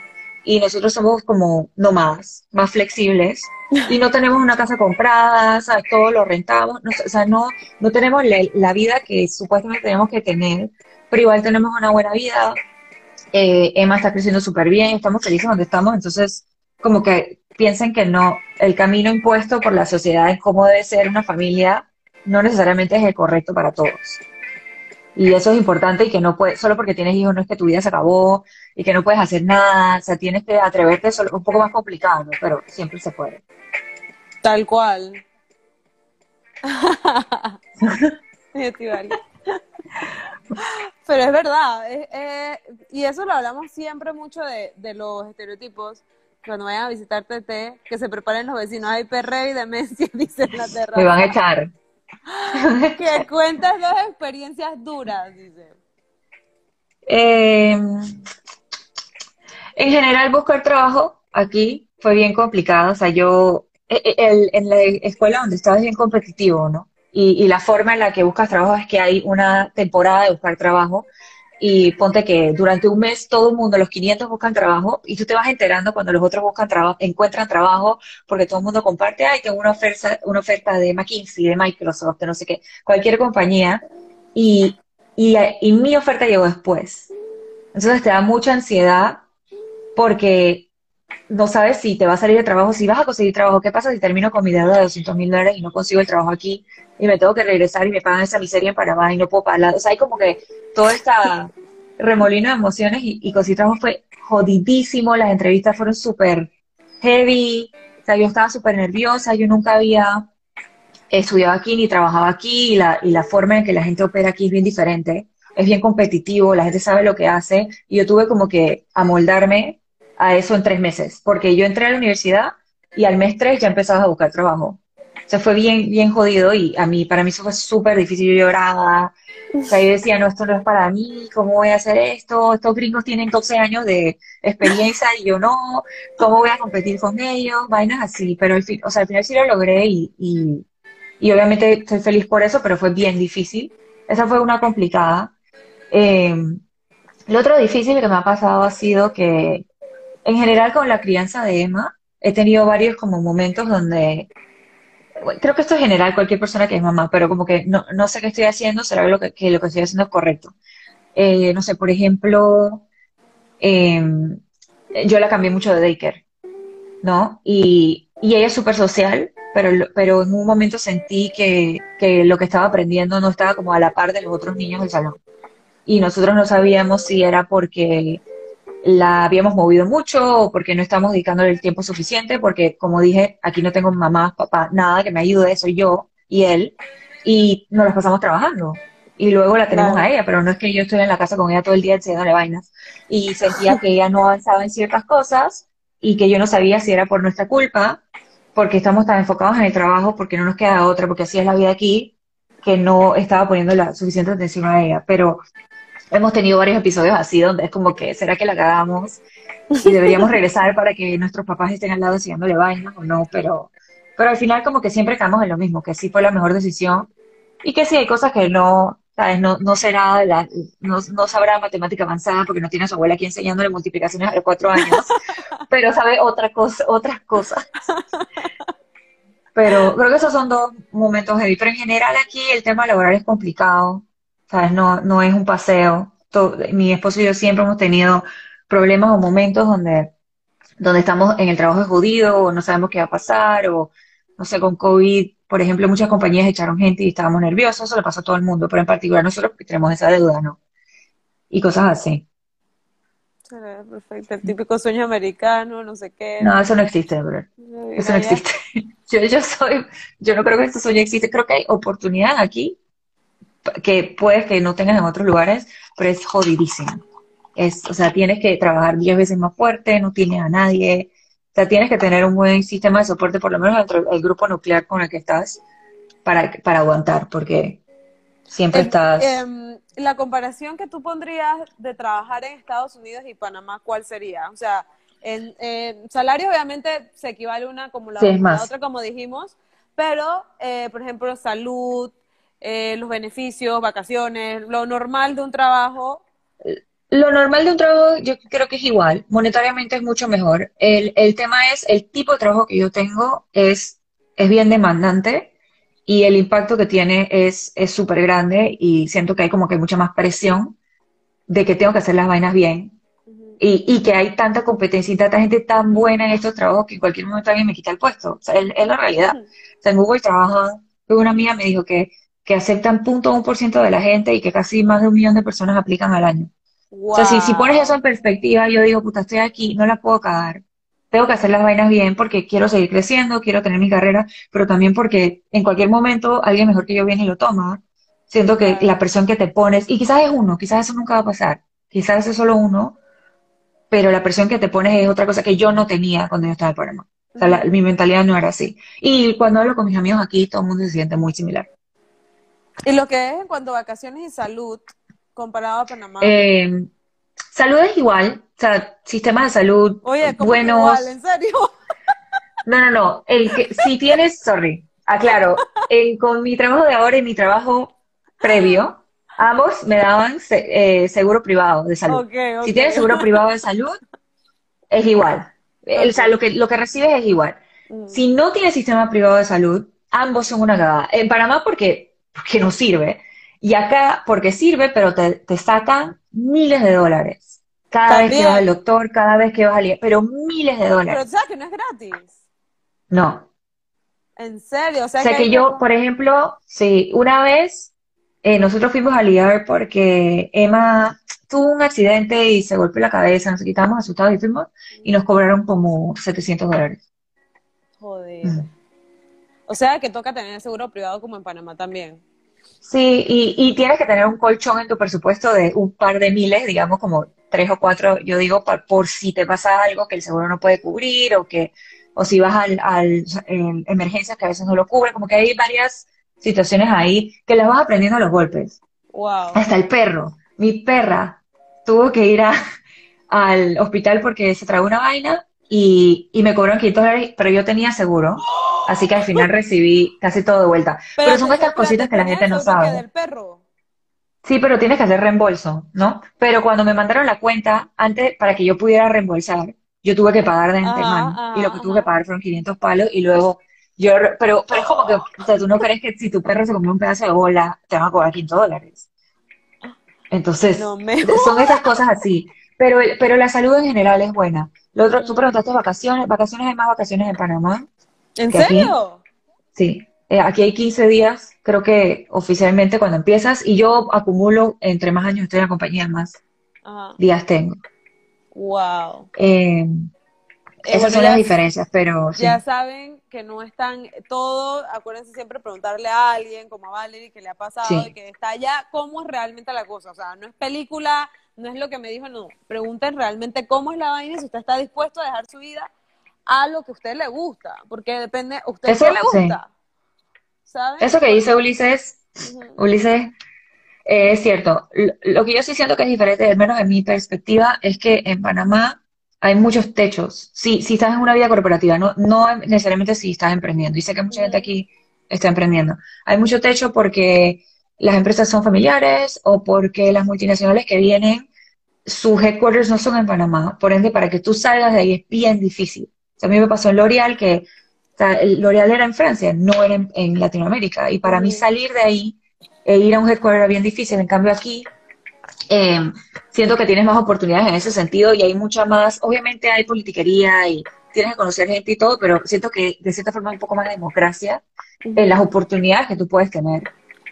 y nosotros somos como nómadas, más flexibles, y no tenemos una casa comprada, ¿sabes? todo lo rentamos, o sea, no, no tenemos la vida que supuestamente tenemos que tener, pero igual tenemos una buena vida, eh, Emma está creciendo súper bien, estamos felices donde estamos, entonces como que piensen que no, el camino impuesto por la sociedad en cómo debe ser una familia no necesariamente es el correcto para todos. Y eso es importante y que no puedes, solo porque tienes hijos no es que tu vida se acabó y que no puedes hacer nada, o sea, tienes que atreverte, es un poco más complicado, ¿no? pero siempre se puede. Tal cual. Pero es verdad, y eso lo hablamos siempre mucho de, los estereotipos. Cuando vayan a visitar TT, que se preparen los vecinos, hay perre y demencia, dicen la terraza. Me van a echar. que cuentas dos experiencias duras, dice. Em, en general, buscar trabajo aquí fue bien complicado. O sea, yo, e, e, en la escuela donde estaba es bien competitivo, ¿no? Y, la forma en la que buscas trabajo es que hay una temporada de buscar trabajo y ponte que durante un mes todo el mundo, los 500 buscan trabajo y tú te vas enterando cuando los otros buscan trabajo, encuentran trabajo porque todo el mundo comparte, ay, tengo una oferta, una oferta de McKinsey, de Microsoft, de no sé qué, cualquier compañía y, y, y mi oferta llegó después. Entonces te da mucha ansiedad porque no sabes si te va a salir de trabajo, si vas a conseguir trabajo, qué pasa si termino con mi deuda de 200 mil dólares y no consigo el trabajo aquí y me tengo que regresar y me pagan esa miseria en Panamá y no puedo pagar. O sea, hay como que todo esta remolino de emociones y, conseguir trabajo fue jodidísimo, las entrevistas fueron súper heavy, o sea, yo estaba súper nerviosa, yo nunca había estudiado aquí ni trabajado aquí y la, y la forma en que la gente opera aquí es bien diferente, es bien competitivo, la gente sabe lo que hace y yo tuve como que amoldarme a eso en tres meses, porque yo entré a la universidad y al mes tres ya empezaba a buscar trabajo. O sea, fue bien, bien jodido y a mí, para mí eso fue súper difícil, yo lloraba. O sea, yo decía, no, esto no es para mí, ¿cómo voy a hacer esto? Estos gringos tienen 12 años de experiencia y yo no, ¿cómo voy a competir con ellos? Vainas así, pero al fin, o sea, al final sí lo logré y, y, y obviamente estoy feliz por eso, pero fue bien difícil. Esa fue una complicada. Eh, lo otro difícil que me ha pasado ha sido que en general con la crianza de Emma, he tenido varios como momentos donde, creo que esto es general, cualquier persona que es mamá, pero como que no, no sé qué estoy haciendo, será lo que, lo que estoy haciendo es correcto. Eh, no sé, por ejemplo, em, yo la cambié mucho de daycare, ¿no? Y, y ella es súper social, pero, pero en un momento sentí que, que lo que estaba aprendiendo no estaba como a la par de los otros niños del salón. Y nosotros no sabíamos si era porque la habíamos movido mucho o porque no estamos dedicándole el tiempo suficiente, porque como dije, aquí no tengo mamá, papá, nada que me ayude, soy yo y él, y nos las pasamos trabajando. Y luego la tenemos a ella, pero no es que yo estoy en la casa con ella todo el día enseñándole vainas. Y sentía que ella no avanzaba en ciertas cosas y que yo no sabía si era por nuestra culpa, porque estamos tan enfocados en el trabajo, porque no nos queda otra, porque así es la vida aquí, que no estaba poniendo la suficiente atención a ella. Pero hemos tenido varios episodios así donde es como que, ¿será que la cagamos? Y deberíamos regresar para que nuestros papás estén al lado enseñándole vainas o no, pero, pero al final como que siempre caemos en lo mismo, que sí fue la mejor decisión y que sí hay cosas que no, ¿sabes? No, no será, la, no, no sabrá matemática avanzada porque no tiene a su abuela aquí enseñándole multiplicaciones a los cuatro años, pero sabe otra cosa, otras cosas. Pero creo que esos son dos momentos heavy. Pero en general aquí el tema laboral es complicado. ¿Sabes? No, no es un paseo. mi esposo y yo siempre hemos tenido problemas o momentos donde, donde estamos en el trabajo jodido o no sabemos qué va a pasar o, no sé, con COVID, por ejemplo, muchas compañías echaron gente y estábamos nerviosos, eso le pasó a todo el mundo, pero en particular nosotros porque tenemos esa deuda, ¿no? Y cosas así. Perfecto, el típico sueño americano, no sé qué. No, eso no existe, bro. Eso no existe. Yo, yo soy, yo no creo que este sueño existe, creo que hay oportunidad aquí que puedes que no tengas en otros lugares, pero es jodidísimo. Es, o sea, tienes que trabajar diez veces más fuerte, no tienes a nadie, o sea, tienes que tener un buen sistema de soporte, por lo menos dentro del grupo nuclear con el que estás, para, para aguantar, porque siempre estás... Em, la comparación que tú pondrías de trabajar en Estados Unidos y Panamá, ¿cuál sería? O sea, en, salario obviamente se equivale una como la, la otra, como dijimos, pero, eh, por ejemplo, salud, eh, los beneficios, vacaciones, lo normal de un trabajo? Lo normal de un trabajo yo creo que es igual, monetariamente es mucho mejor. El, el tema es, el tipo de trabajo que yo tengo es, es bien demandante y el impacto que tiene es súper grande y siento que hay como que mucha más presión de que tengo que hacer las vainas bien y, y que hay tanta competencia y tanta gente tan buena en estos trabajos que en cualquier momento alguien me quita el puesto. O sea, es, es la realidad. O sea, en Google trabaja, una amiga me dijo que, que aceptan punto un por ciento de la gente y que casi más de un millón de personas aplican al año. O sea, si, si pones eso en perspectiva, yo digo, puta, estoy aquí, no la puedo cagar. Tengo que hacer las vainas bien porque quiero seguir creciendo, quiero tener mi carrera, pero también porque en cualquier momento alguien mejor que yo viene y lo toma. Siento que la presión que te pones, y quizás es uno, quizás eso nunca va a pasar, quizás es solo uno, pero la presión que te pones es otra cosa que yo no tenía cuando yo estaba en Panamá. O sea, mi mentalidad no era así. Y cuando hablo con mis amigos aquí, todo el mundo se siente muy similar. ¿Y lo que es en cuanto a vacaciones y salud comparado a Panamá? Eh, salud es igual, o sea, sistemas de salud Oye, ¿cómo buenos. igual? ¿En serio? No, no, no. El que, si tienes, sorry, aclaro, en, con mi trabajo de ahora y mi trabajo previo, ambos me daban se- eh, seguro privado de salud. Ok, ok. Si tienes seguro privado de salud, es igual. El- O sea, lo que, lo que recibes es igual. Mm. Si no tienes sistema privado de salud, ambos son una cagada. En Panamá porque, porque no sirve. Y acá porque sirve, pero te, te sacan miles de dólares. Cada vez que vas al doctor, cada vez que vas al... Pero miles de Pero dólares. tú sabes que no es gratis. No. En serio, o sea, O sea que yo, como- por ejemplo, sí, una vez eh, nosotros fuimos a liar porque Emma tuvo un accidente y se golpeó la cabeza, nos quitamos asustados y fuimos y nos cobraron como 700 dólares. Joder. Mm. O sea, que toca tener seguro privado como en Panamá también. Sí, y, y tienes que tener un colchón en tu presupuesto de un par de miles, digamos como tres o cuatro, yo digo, pa- por si te pasa algo que el seguro no puede cubrir o que, o si vas al, al en emergencias que a veces no lo cubre, como que hay varias situaciones ahí que las vas aprendiendo a los golpes. Wow. Hasta el perro, mi perra tuvo que ir a, al hospital porque se tragó una vaina y, y me cobraron 500 dólares, pero yo tenía seguro, así que al final recibí casi todo de vuelta. Pero son estas cositas que la ¿tenías gente no sabe. del perro? Sí, pero tienes que hacer reembolso, ¿no? Pero cuando me mandaron la cuenta, antes, para que yo pudiera reembolsar, yo tuve que pagar de antemano. ajá, Y lo que tuve ajá. que pagar fueron 500 palos y luego yo, pero, pero es como que, o sea, tú no crees que si tu perro se comió un pedazo de bola, te van a cobrar 500 dólares. Entonces, No son esas cosas así. Pero, pero la salud en general es buena. Lo otro, tú preguntaste vacaciones, vacaciones hay más vacaciones en Panamá. ¿En serio? Sí, eh, aquí hay 15 días, creo que oficialmente cuando empiezas, y yo acumulo, entre más años estoy en la compañía, más Ajá. días tengo. Wow. Eh, Eh, esas bueno, son las ya- diferencias, pero sí. Ya saben que no están todo, acuérdense siempre preguntarle a alguien, como a Valerie, que le ha pasado Sí. y que está allá, cómo es realmente la cosa. O sea, no es película, no es lo que me dijo, no. Pregunten realmente cómo es la vaina si usted está dispuesto a dejar su vida a lo que a usted le gusta. Porque depende, ¿a usted Eso, qué le sí. gusta? Eso que dice Ulises. Ulises, eh, es cierto. Lo, lo que yo sí siento que es diferente, al menos en mi perspectiva, es que en Panamá hay muchos techos. Sí, si estás en una vida corporativa, no, no necesariamente si estás emprendiendo. Y sé que mucha gente aquí está emprendiendo. Hay mucho techo porque las empresas son familiares o porque las multinacionales que vienen, sus headquarters no son en Panamá. Por ende, para que tú salgas de ahí es bien difícil. A mí me pasó en L'Oreal que o sea, L'Oreal era en Francia, no era en, en Latinoamérica. Y para mí salir de ahí e ir a un headquarter era bien difícil. En cambio aquí, eh, siento que tienes más oportunidades en ese sentido y hay mucha más, obviamente hay politiquería y tienes que conocer gente y todo, pero siento que de cierta forma hay un poco más de democracia en las oportunidades que tú puedes tener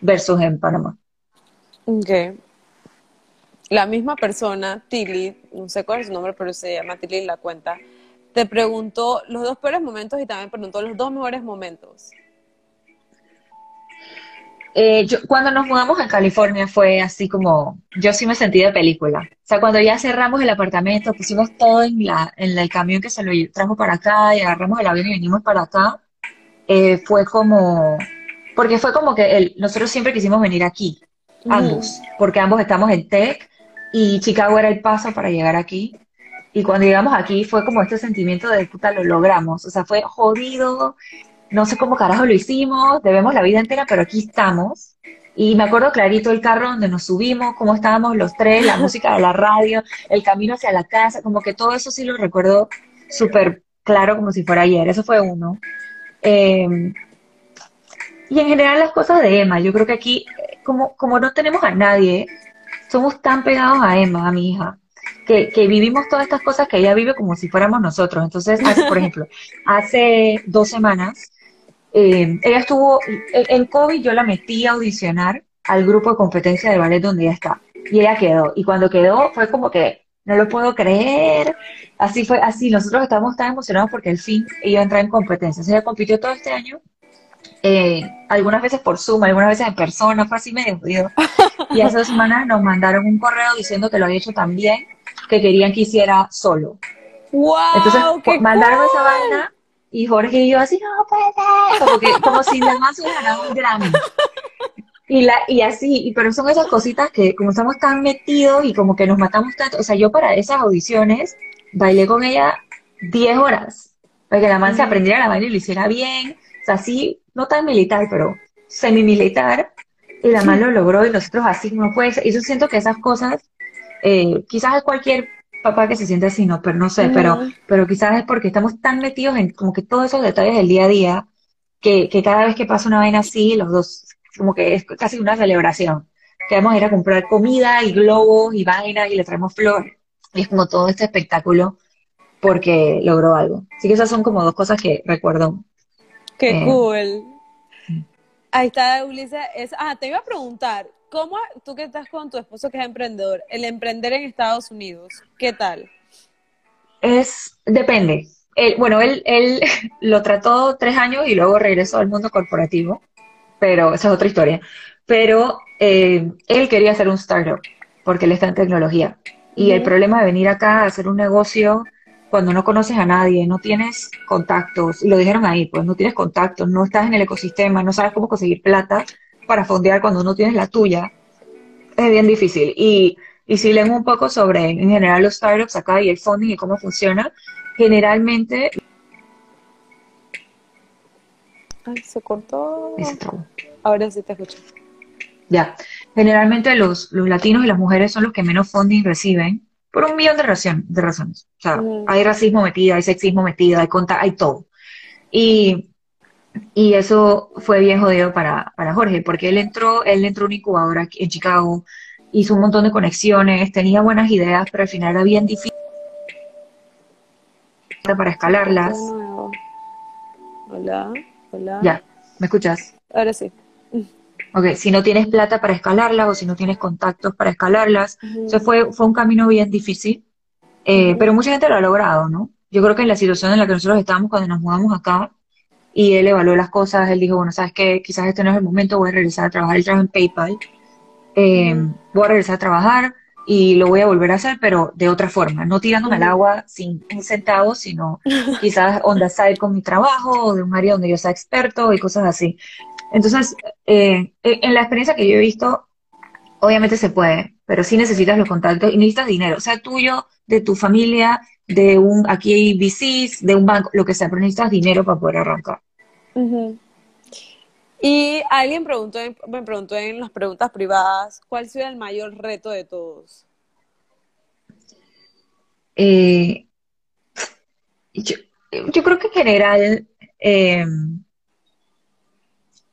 versus en Panamá. Ok. La misma persona, Tilly, no sé cuál es su nombre, pero se llama Tilly la cuenta, te preguntó los dos peores momentos y también preguntó los dos mejores momentos. Eh, yo, cuando nos mudamos a California fue así como, yo sí me sentí de película. O sea, cuando ya cerramos el apartamento, pusimos todo en la, en el camión que se lo trajo para acá y agarramos el avión y vinimos para acá, eh, fue como, porque fue como que el, nosotros siempre quisimos venir aquí, ambos, porque ambos estamos en tech y Chicago era el paso para llegar aquí. Y cuando llegamos aquí fue como este sentimiento de puta, lo logramos. O sea, fue jodido, no sé cómo carajo lo hicimos, debemos la vida entera, pero aquí estamos. Y me acuerdo clarito el carro donde nos subimos, cómo estábamos los tres, la música de la radio, el camino hacia la casa, como que todo eso sí lo recuerdo súper claro como si fuera ayer. Eso fue uno. Eh, y en general las cosas de Emma, yo creo que aquí, eh, como, como no tenemos a nadie, somos tan pegados a Emma, a mi hija, que, que vivimos todas estas cosas que ella vive como si fuéramos nosotros. Entonces, hace, por ejemplo, hace dos semanas, eh, ella estuvo, en COVID yo la metí a audicionar al grupo de competencia de ballet donde ella está. Y ella quedó. Y cuando quedó fue como que, no lo puedo creer. Así fue, así. Nosotros estábamos tan emocionados porque al fin ella entra en competencias. Ella compitió todo este año, eh, algunas veces por Zoom, algunas veces en persona, fue así medio jodido. Y hace dos semanas nos mandaron un correo diciendo que lo había hecho tan bien que querían que hiciera solo. ¡Wow! Entonces qué mandaron cool! esa vaina y Jorge y yo así, no puede ser, como, que, como si además hubiera ganado un Grammy. Y, la, y así, pero son esas cositas que como estamos tan metidos y como que nos matamos tanto, o sea, yo para esas audiciones bailé con ella 10 horas, para que la man se aprendiera la baile y lo hiciera bien, o sea, así, no tan militar, pero semi-militar, y la man lo logró y nosotros así, no puede ser, y yo siento que esas cosas, eh, quizás es cualquier papá que se siente así, no, pero no sé, pero pero quizás es porque estamos tan metidos en como que todos esos detalles del día a día, que, que cada vez que pasa una vaina así, los dos, como que es casi una celebración. Que vamos a ir a comprar comida y globos y vainas y le traemos flores. Y es como todo este espectáculo porque logró algo. Así que esas son como dos cosas que recuerdo. Qué Eh, cool. Ahí está, Ulises. Es, ah, te iba a preguntar, ¿cómo tú que estás con tu esposo que es emprendedor, el emprender en Estados Unidos, qué tal? Es, depende. Él, bueno, él, él lo trató tres años y luego regresó al mundo corporativo, pero esa es otra historia. Pero eh, él quería hacer un startup porque él está en tecnología. Y el problema de venir acá a hacer un negocio cuando no conoces a nadie, no tienes contactos, y lo dijeron ahí, pues no tienes contactos, no estás en el ecosistema, no sabes cómo conseguir plata para fondear cuando no tienes la tuya, es bien difícil. Y, y si leen un poco sobre, en general, los startups acá y el funding y cómo funciona, generalmente... Ay, se cortó. Se. Ahora sí te escucho. Ya, generalmente los, los latinos y las mujeres son los que menos funding reciben por un millón de, razón- de razones. O sea, Mm. hay racismo metido, hay sexismo metido, hay, conta, hay todo. Y, y eso fue bien jodido para, para Jorge, porque él entró, él entró a una incubadora aquí en Chicago, hizo un montón de conexiones, tenía buenas ideas, pero al final era bien difícil para escalarlas. Nuevo. Hola, hola. Ya, ¿me escuchas? Ahora sí. Ok, si no tienes plata para escalarlas o si no tienes contactos para escalarlas, o sea, fue, fue un camino bien difícil, eh, Ujú. pero mucha gente lo ha logrado, ¿no? Yo creo que en la situación en la que nosotros estábamos cuando nos mudamos acá y él evaluó las cosas, él dijo, bueno, sabes que quizás este no es el momento, voy a regresar a trabajar, él trabaja en PayPal, eh, Ujú. voy a regresar a trabajar y lo voy a volver a hacer, pero de otra forma, no tirándome al agua sin un centavo, sino quizás on the side con mi trabajo o de un área donde yo sea experto y cosas así. Entonces, eh, en la experiencia que yo he visto, obviamente se puede, pero sí necesitas los contactos y necesitas dinero, sea tuyo, de tu familia, de un, aquí hay VCs, de un banco, lo que sea, pero necesitas dinero para poder arrancar. Y alguien preguntó, en- me preguntó en las preguntas privadas, ¿cuál sería el mayor reto de todos? Eh, yo, yo creo que en general, eh,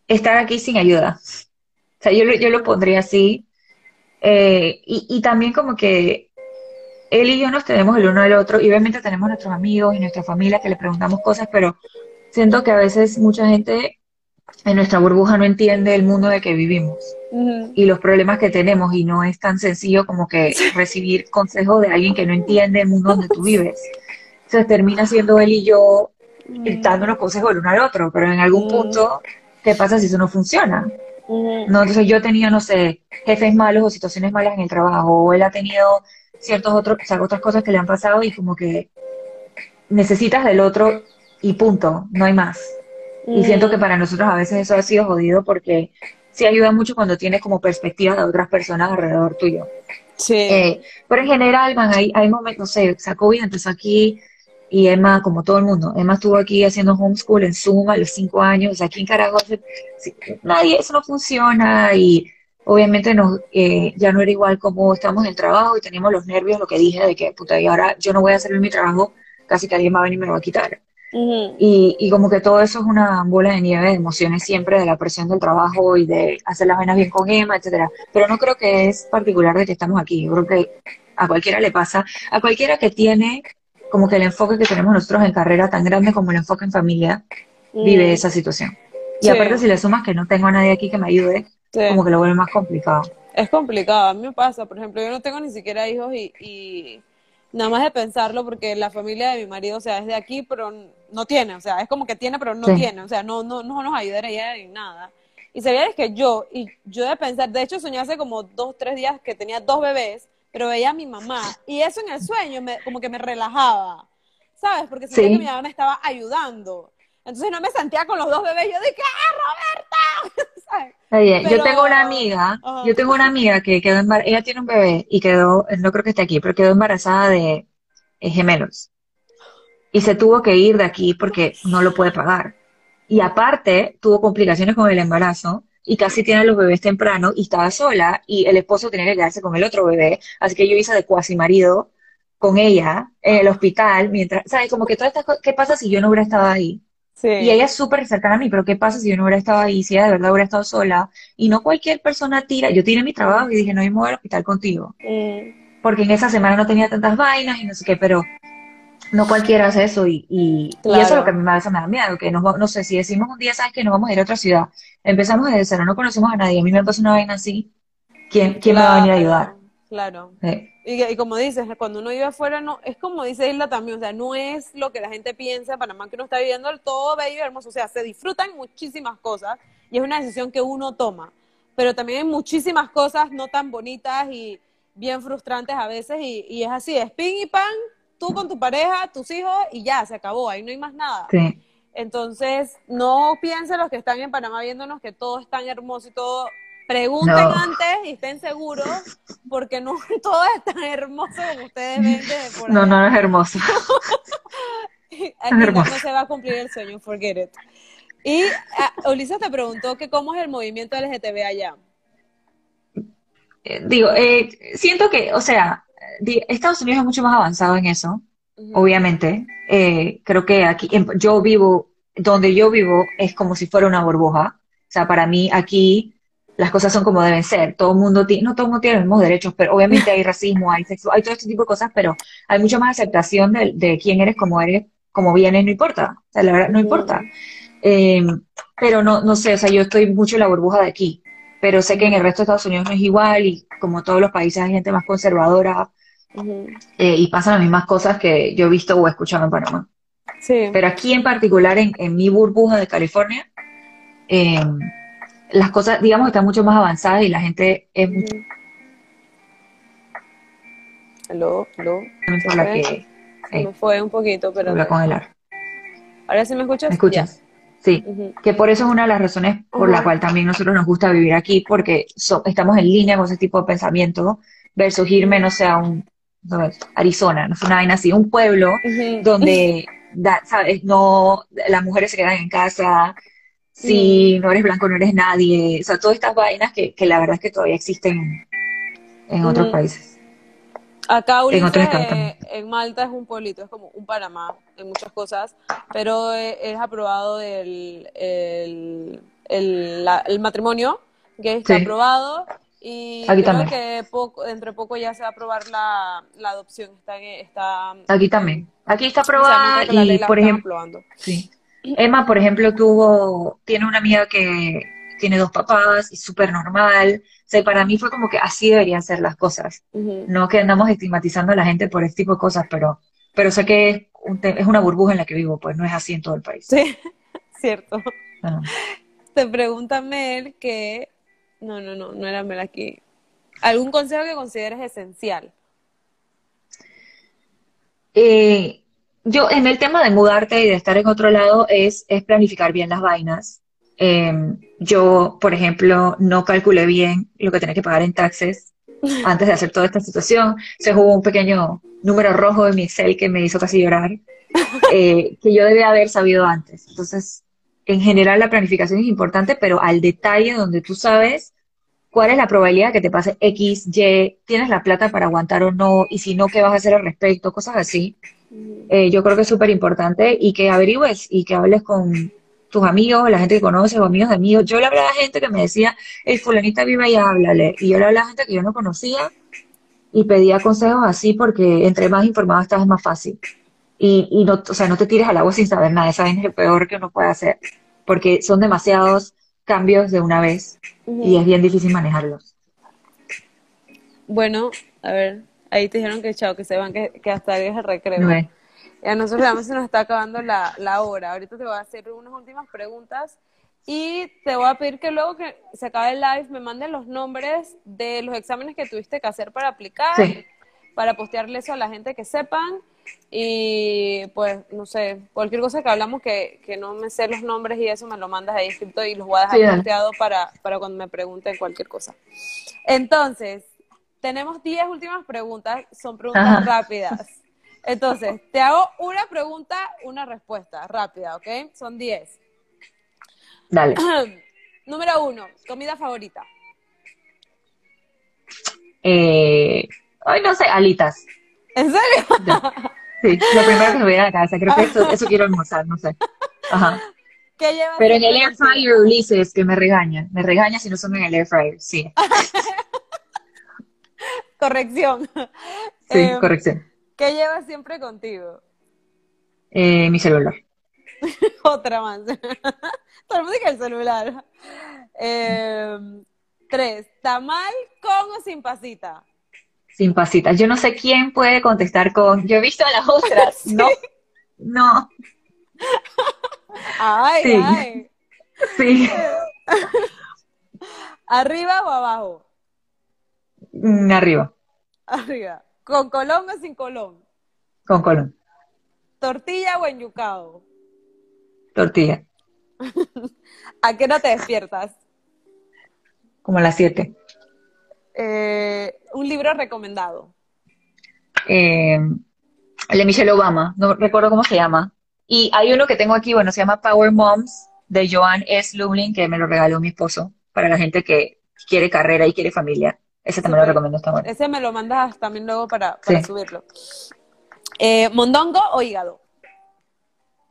estar aquí sin ayuda. O sea, yo, lo- yo lo pondría así. Eh, y, y también como que él y yo nos tenemos el uno al otro y obviamente tenemos nuestros amigos y nuestra familia que le preguntamos cosas, pero siento que a veces mucha gente en nuestra burbuja no entiende el mundo de que vivimos Ujú. y los problemas que tenemos y no es tan sencillo como que recibir consejos de alguien que no entiende el mundo donde tú vives. Entonces termina siendo él y yo dándonos consejos el uno al otro, pero en algún Mm. punto, ¿qué pasa si eso no funciona? Ujú. No, entonces yo he tenido, no sé, jefes malos o situaciones malas en el trabajo, o él ha tenido ciertos otros, o sea, otras cosas que le han pasado y como que necesitas del otro y punto, no hay más. Y siento que para nosotros a veces eso ha sido jodido porque sí ayuda mucho cuando tienes como perspectivas de otras personas alrededor tuyo. Sí. Eh, pero en general, man, hay, hay momentos, no sé, o sea, COVID empezó aquí y Emma, como todo el mundo, Emma estuvo aquí haciendo homeschool en Zoom a los cinco años, o sea, aquí en Caracas, sí, nadie, eso no funciona y obviamente nos, eh, ya no era igual como estábamos en el trabajo y teníamos los nervios, lo que dije, de que, puta, y ahora yo no voy a hacer mi trabajo, casi que alguien va a venir y me lo va a quitar. Y, y como que todo eso es una bola de nieve de emociones siempre, de la presión del trabajo y de hacer las vainas bien con Emma, etcétera. Pero no creo que es particular de que estamos aquí. Yo creo que a cualquiera le pasa, a cualquiera que tiene como que el enfoque que tenemos nosotros en carrera tan grande como el enfoque en familia, vive Mm, esa situación. Y sí, aparte si le sumas que no tengo a nadie aquí que me ayude, sí. como que lo vuelve más complicado. Es complicado, a mí me pasa, por ejemplo, yo no tengo ni siquiera hijos y, y nada más de pensarlo porque la familia de mi marido, o sea, es de aquí, pero no tiene, o sea, es como que tiene, pero no Sí, tiene, o sea, no, no, no nos ayudaría en nada. Y es que yo, y yo de pensar, de hecho soñé hace como dos, tres días que tenía dos bebés, pero veía a mi mamá, y eso en el sueño me, como que me relajaba, ¿sabes? Porque sentía que mi mamá me estaba ayudando. Entonces no me sentía con los dos bebés, yo dije, ¡ah, Roberta! ¿Sabes? Oye, yo tengo una amiga, yo tengo una amiga que quedó embarazada, ella tiene un bebé y quedó, no creo que esté aquí, pero quedó embarazada de eh, gemelos. Y se tuvo que ir de aquí porque no lo puede pagar. Y aparte, tuvo complicaciones con el embarazo y casi tiene los bebés temprano y estaba sola y el esposo tenía que quedarse con el otro bebé. Así que yo hice de cuasi marido con ella en el hospital mientras, ¿sabes? Como que todas estas cosas, ¿qué pasa si yo no hubiera estado ahí? Y sí. ella es súper cercana a mí, pero ¿qué pasa si yo no hubiera estado ahí? Si ella de verdad hubiera estado sola y no cualquier persona tira. Yo tiré mi trabajo y dije, no, yo me voy al hospital contigo. Mm, Porque en esa semana no tenía tantas vainas y no sé qué, pero no cualquiera hace eso y, y, y eso es lo que a claro. mí me, da miedo, que nos no sé, si decimos un día, ¿sabes que Nos vamos a ir a otra ciudad. Empezamos desde cero, no conocemos a nadie. A mí me pasa una vaina así. ¿Quién, quién me va a venir a ayudar? Claro, claro. Y, y como dices, cuando uno vive afuera, no, es como dice Isla también, o sea, no es lo que la gente piensa en Panamá que uno está viviendo todo bello y hermoso, o sea, se disfrutan muchísimas cosas y es una decisión que uno toma, pero también hay muchísimas cosas no tan bonitas y bien frustrantes a veces y, y es así, es ping y pan, tú con tu pareja, tus hijos y ya, se acabó, ahí no hay más nada. sí. Entonces, no piensen los que están en Panamá viéndonos que todo es tan hermoso y todo. Pregunten No, antes y estén seguros, porque no todo es tan hermoso como ustedes ven desde por no, no, allá. no es hermoso. Aquí Es no, se va a cumplir el sueño, forget it. Y ah, Ulises te preguntó que cómo es el movimiento LGTB allá. Eh, digo, eh, siento que, o sea, Estados Unidos es mucho más avanzado en eso. Obviamente. Eh, creo que aquí, yo vivo, donde yo vivo es como si fuera una burbuja. O sea, para mí aquí las cosas son como deben ser. Todo el mundo tiene, no todo el mundo tiene los mismos derechos, pero obviamente hay racismo, hay sexo, hay todo este tipo de cosas, pero hay mucha más aceptación de, de quién eres, cómo eres, cómo vienes, no importa. O sea, la verdad, no importa. Eh, pero no, no sé, o sea, yo estoy mucho en la burbuja de aquí, pero sé que en el resto de Estados Unidos no es igual y como todos los países hay gente más conservadora eh, y pasan las mismas cosas que yo he visto o he escuchado en Panamá. Sí. Pero aquí en particular, en, en mi burbuja de California, eh, las cosas, digamos, están mucho más avanzadas y la gente es mucho. Aló, aló. también ¿Se por la que Se me fue un poquito, habla espérate. con el ar. ¿Ahora sí me ¿Me escuchas? Ya. escuchas? Sí, que por eso es una de las razones por la cual también nosotros nos gusta vivir aquí, porque so- estamos en línea con ese tipo de pensamiento versus irme, no sé, a un, no Arizona, no sé, una vaina así, un pueblo donde, da- ¿sabes? No, las mujeres se quedan en casa. Si no eres blanco no eres nadie, o sea, todas estas vainas que, que la verdad es que todavía existen en otros países, Acá en Ulises, eh, en Malta es un pueblito, es como un Panamá en muchas cosas, pero eh, es aprobado el, el, el, la- el matrimonio, que está Sí, aprobado, y aquí creo también, que poco, entre poco ya se va a aprobar la, la adopción, está, está aquí también. Aquí está aprobada y, por ejemplo, sí. Emma, por ejemplo, tuvo, tiene una amiga que tiene dos papás y súper normal. O sea, para mí fue como que así deberían ser las cosas. No que andamos estigmatizando a la gente por este tipo de cosas, pero, pero sé que es, un es una burbuja en la que vivo, pues no es así en todo el país. Sí, cierto. No. Te pregunta Mel que, no, no, no, no era Mel aquí. ¿Algún consejo que consideres esencial? Eh, yo en el tema de mudarte y de estar en otro lado es, es planificar bien las vainas. Eh, yo, por ejemplo, no calculé bien lo que tenía que pagar en taxes antes de hacer toda esta situación. Se jugó un pequeño número rojo en mi Excel que me hizo casi llorar, eh, que yo debía haber sabido antes. Entonces, en general la planificación es importante, pero al detalle donde tú sabes cuál es la probabilidad que te pase X, Y, tienes la plata para aguantar o no, y si no, ¿qué vas a hacer al respecto? Cosas así. Eh, yo creo que es súper importante y que averigües y que hables con tus amigos, la gente que conoces o amigos de amigos. Yo le hablaba a gente que me decía, el fulanita vive allá, háblale. Y yo le hablaba a gente que yo no conocía y pedía consejos así porque entre más informado estás es más fácil. Y, y no, o sea, no te tires al agua sin saber nada, esa es lo peor que uno puede hacer, porque son demasiados cambios de una vez y es bien difícil manejarlos. Bueno, a ver, ahí te dijeron que chao, que se van, que, que hasta ahí es el recreo. Y a nosotros además se nos está acabando la, la hora. Ahorita te voy a hacer unas últimas preguntas y te voy a pedir que luego que se acabe el live me mandes los nombres de los exámenes que tuviste que hacer para aplicar, para postearle eso a la gente que sepan. Y pues, no sé, cualquier cosa que hablamos que, que no me sé los nombres y eso, me lo mandas ahí escrito y los voy a dejar posteado para, para cuando me pregunten cualquier cosa. Entonces, tenemos 10 últimas preguntas, son preguntas rápidas. Entonces, te hago una pregunta, una respuesta rápida, ¿ok? Son 10. Dale. Número uno, comida favorita. Eh, ay, no sé, alitas. ¿En serio? Sí, lo primero que me viene a la cabeza. Creo que eso, eso quiero almorzar, no sé. Ajá. ¿Qué llevas Pero en el air fryer, Ulises, que me regaña. Me regaña si no son en el air fryer, sí. corrección. Sí, eh, corrección. ¿Qué llevas siempre contigo? Eh, mi celular. Otra más. Todo el mundo dice el celular. Eh, tres, ¿tamal con o sin pasita? Sin pasita. Yo no sé quién puede contestar con. Yo he visto a las otras. No. No. Ay, sí. ay. Sí. ¿Arriba o abajo? Mm, arriba. Arriba. ¿Con colón o sin colón? Con colón. ¿Tortilla o enyucado? Tortilla. ¿A qué no te despiertas? Como a las 7. Eh, un libro recomendado. Eh, el de Michelle Obama, no recuerdo cómo se llama. Y hay uno que tengo aquí, bueno, se llama Power Moms, de Joan S. Lublin, que me lo regaló mi esposo, para la gente que quiere carrera y quiere familia. Ese también lo recomiendo, está bueno. Ese me lo mandas también luego para, para subirlo. Eh, ¿Mondongo o hígado?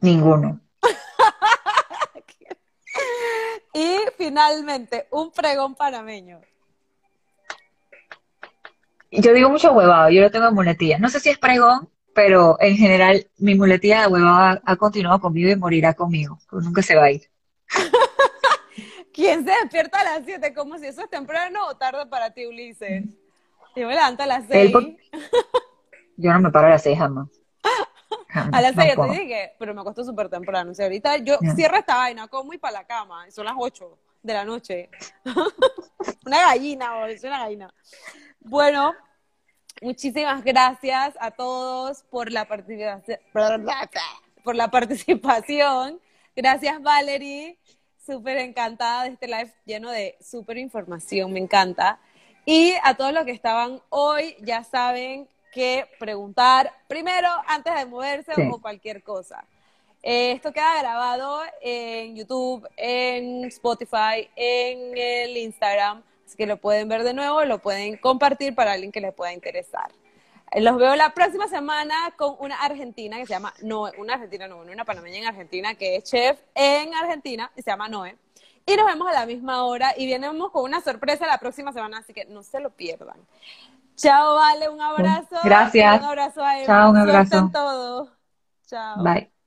Ninguno. y finalmente, un pregón panameño. Yo digo mucho huevado, yo lo tengo en muletilla. No sé si es pregón, pero en general mi muletilla de huevado ha, continuado conmigo y morirá conmigo. nunca se va a ir. ¿Quién se despierta a las 7? Como si eso es temprano o tarde para ti, Ulises. Yo me levanto a las 6. Yo no me paro a las 6 jamás. A las 6 no te dije, pero me acostó súper temprano. O sea, ahorita yo cierro esta vaina, como y para la cama. Son las 8 de la noche. una gallina, es una gallina. Bueno, muchísimas gracias a todos por la participación. Por la participación. Gracias, Valerie. Súper encantada de este live lleno de súper información, me encanta. Y a todos los que estaban hoy, ya saben que preguntar primero antes de moverse o cualquier cosa. Eh, esto queda grabado en YouTube, en Spotify, en el Instagram, así que lo pueden ver de nuevo, lo pueden compartir para alguien que le pueda interesar. Los veo la próxima semana con una argentina que se llama Noé, una argentina no, una panameña en Argentina que es chef en Argentina y se llama Noé. Y nos vemos a la misma hora y venimos con una sorpresa la próxima semana, así que no se lo pierdan. Chao, Vale, un abrazo. Gracias. Un abrazo a Chao, un abrazo. todo. Chao. Bye.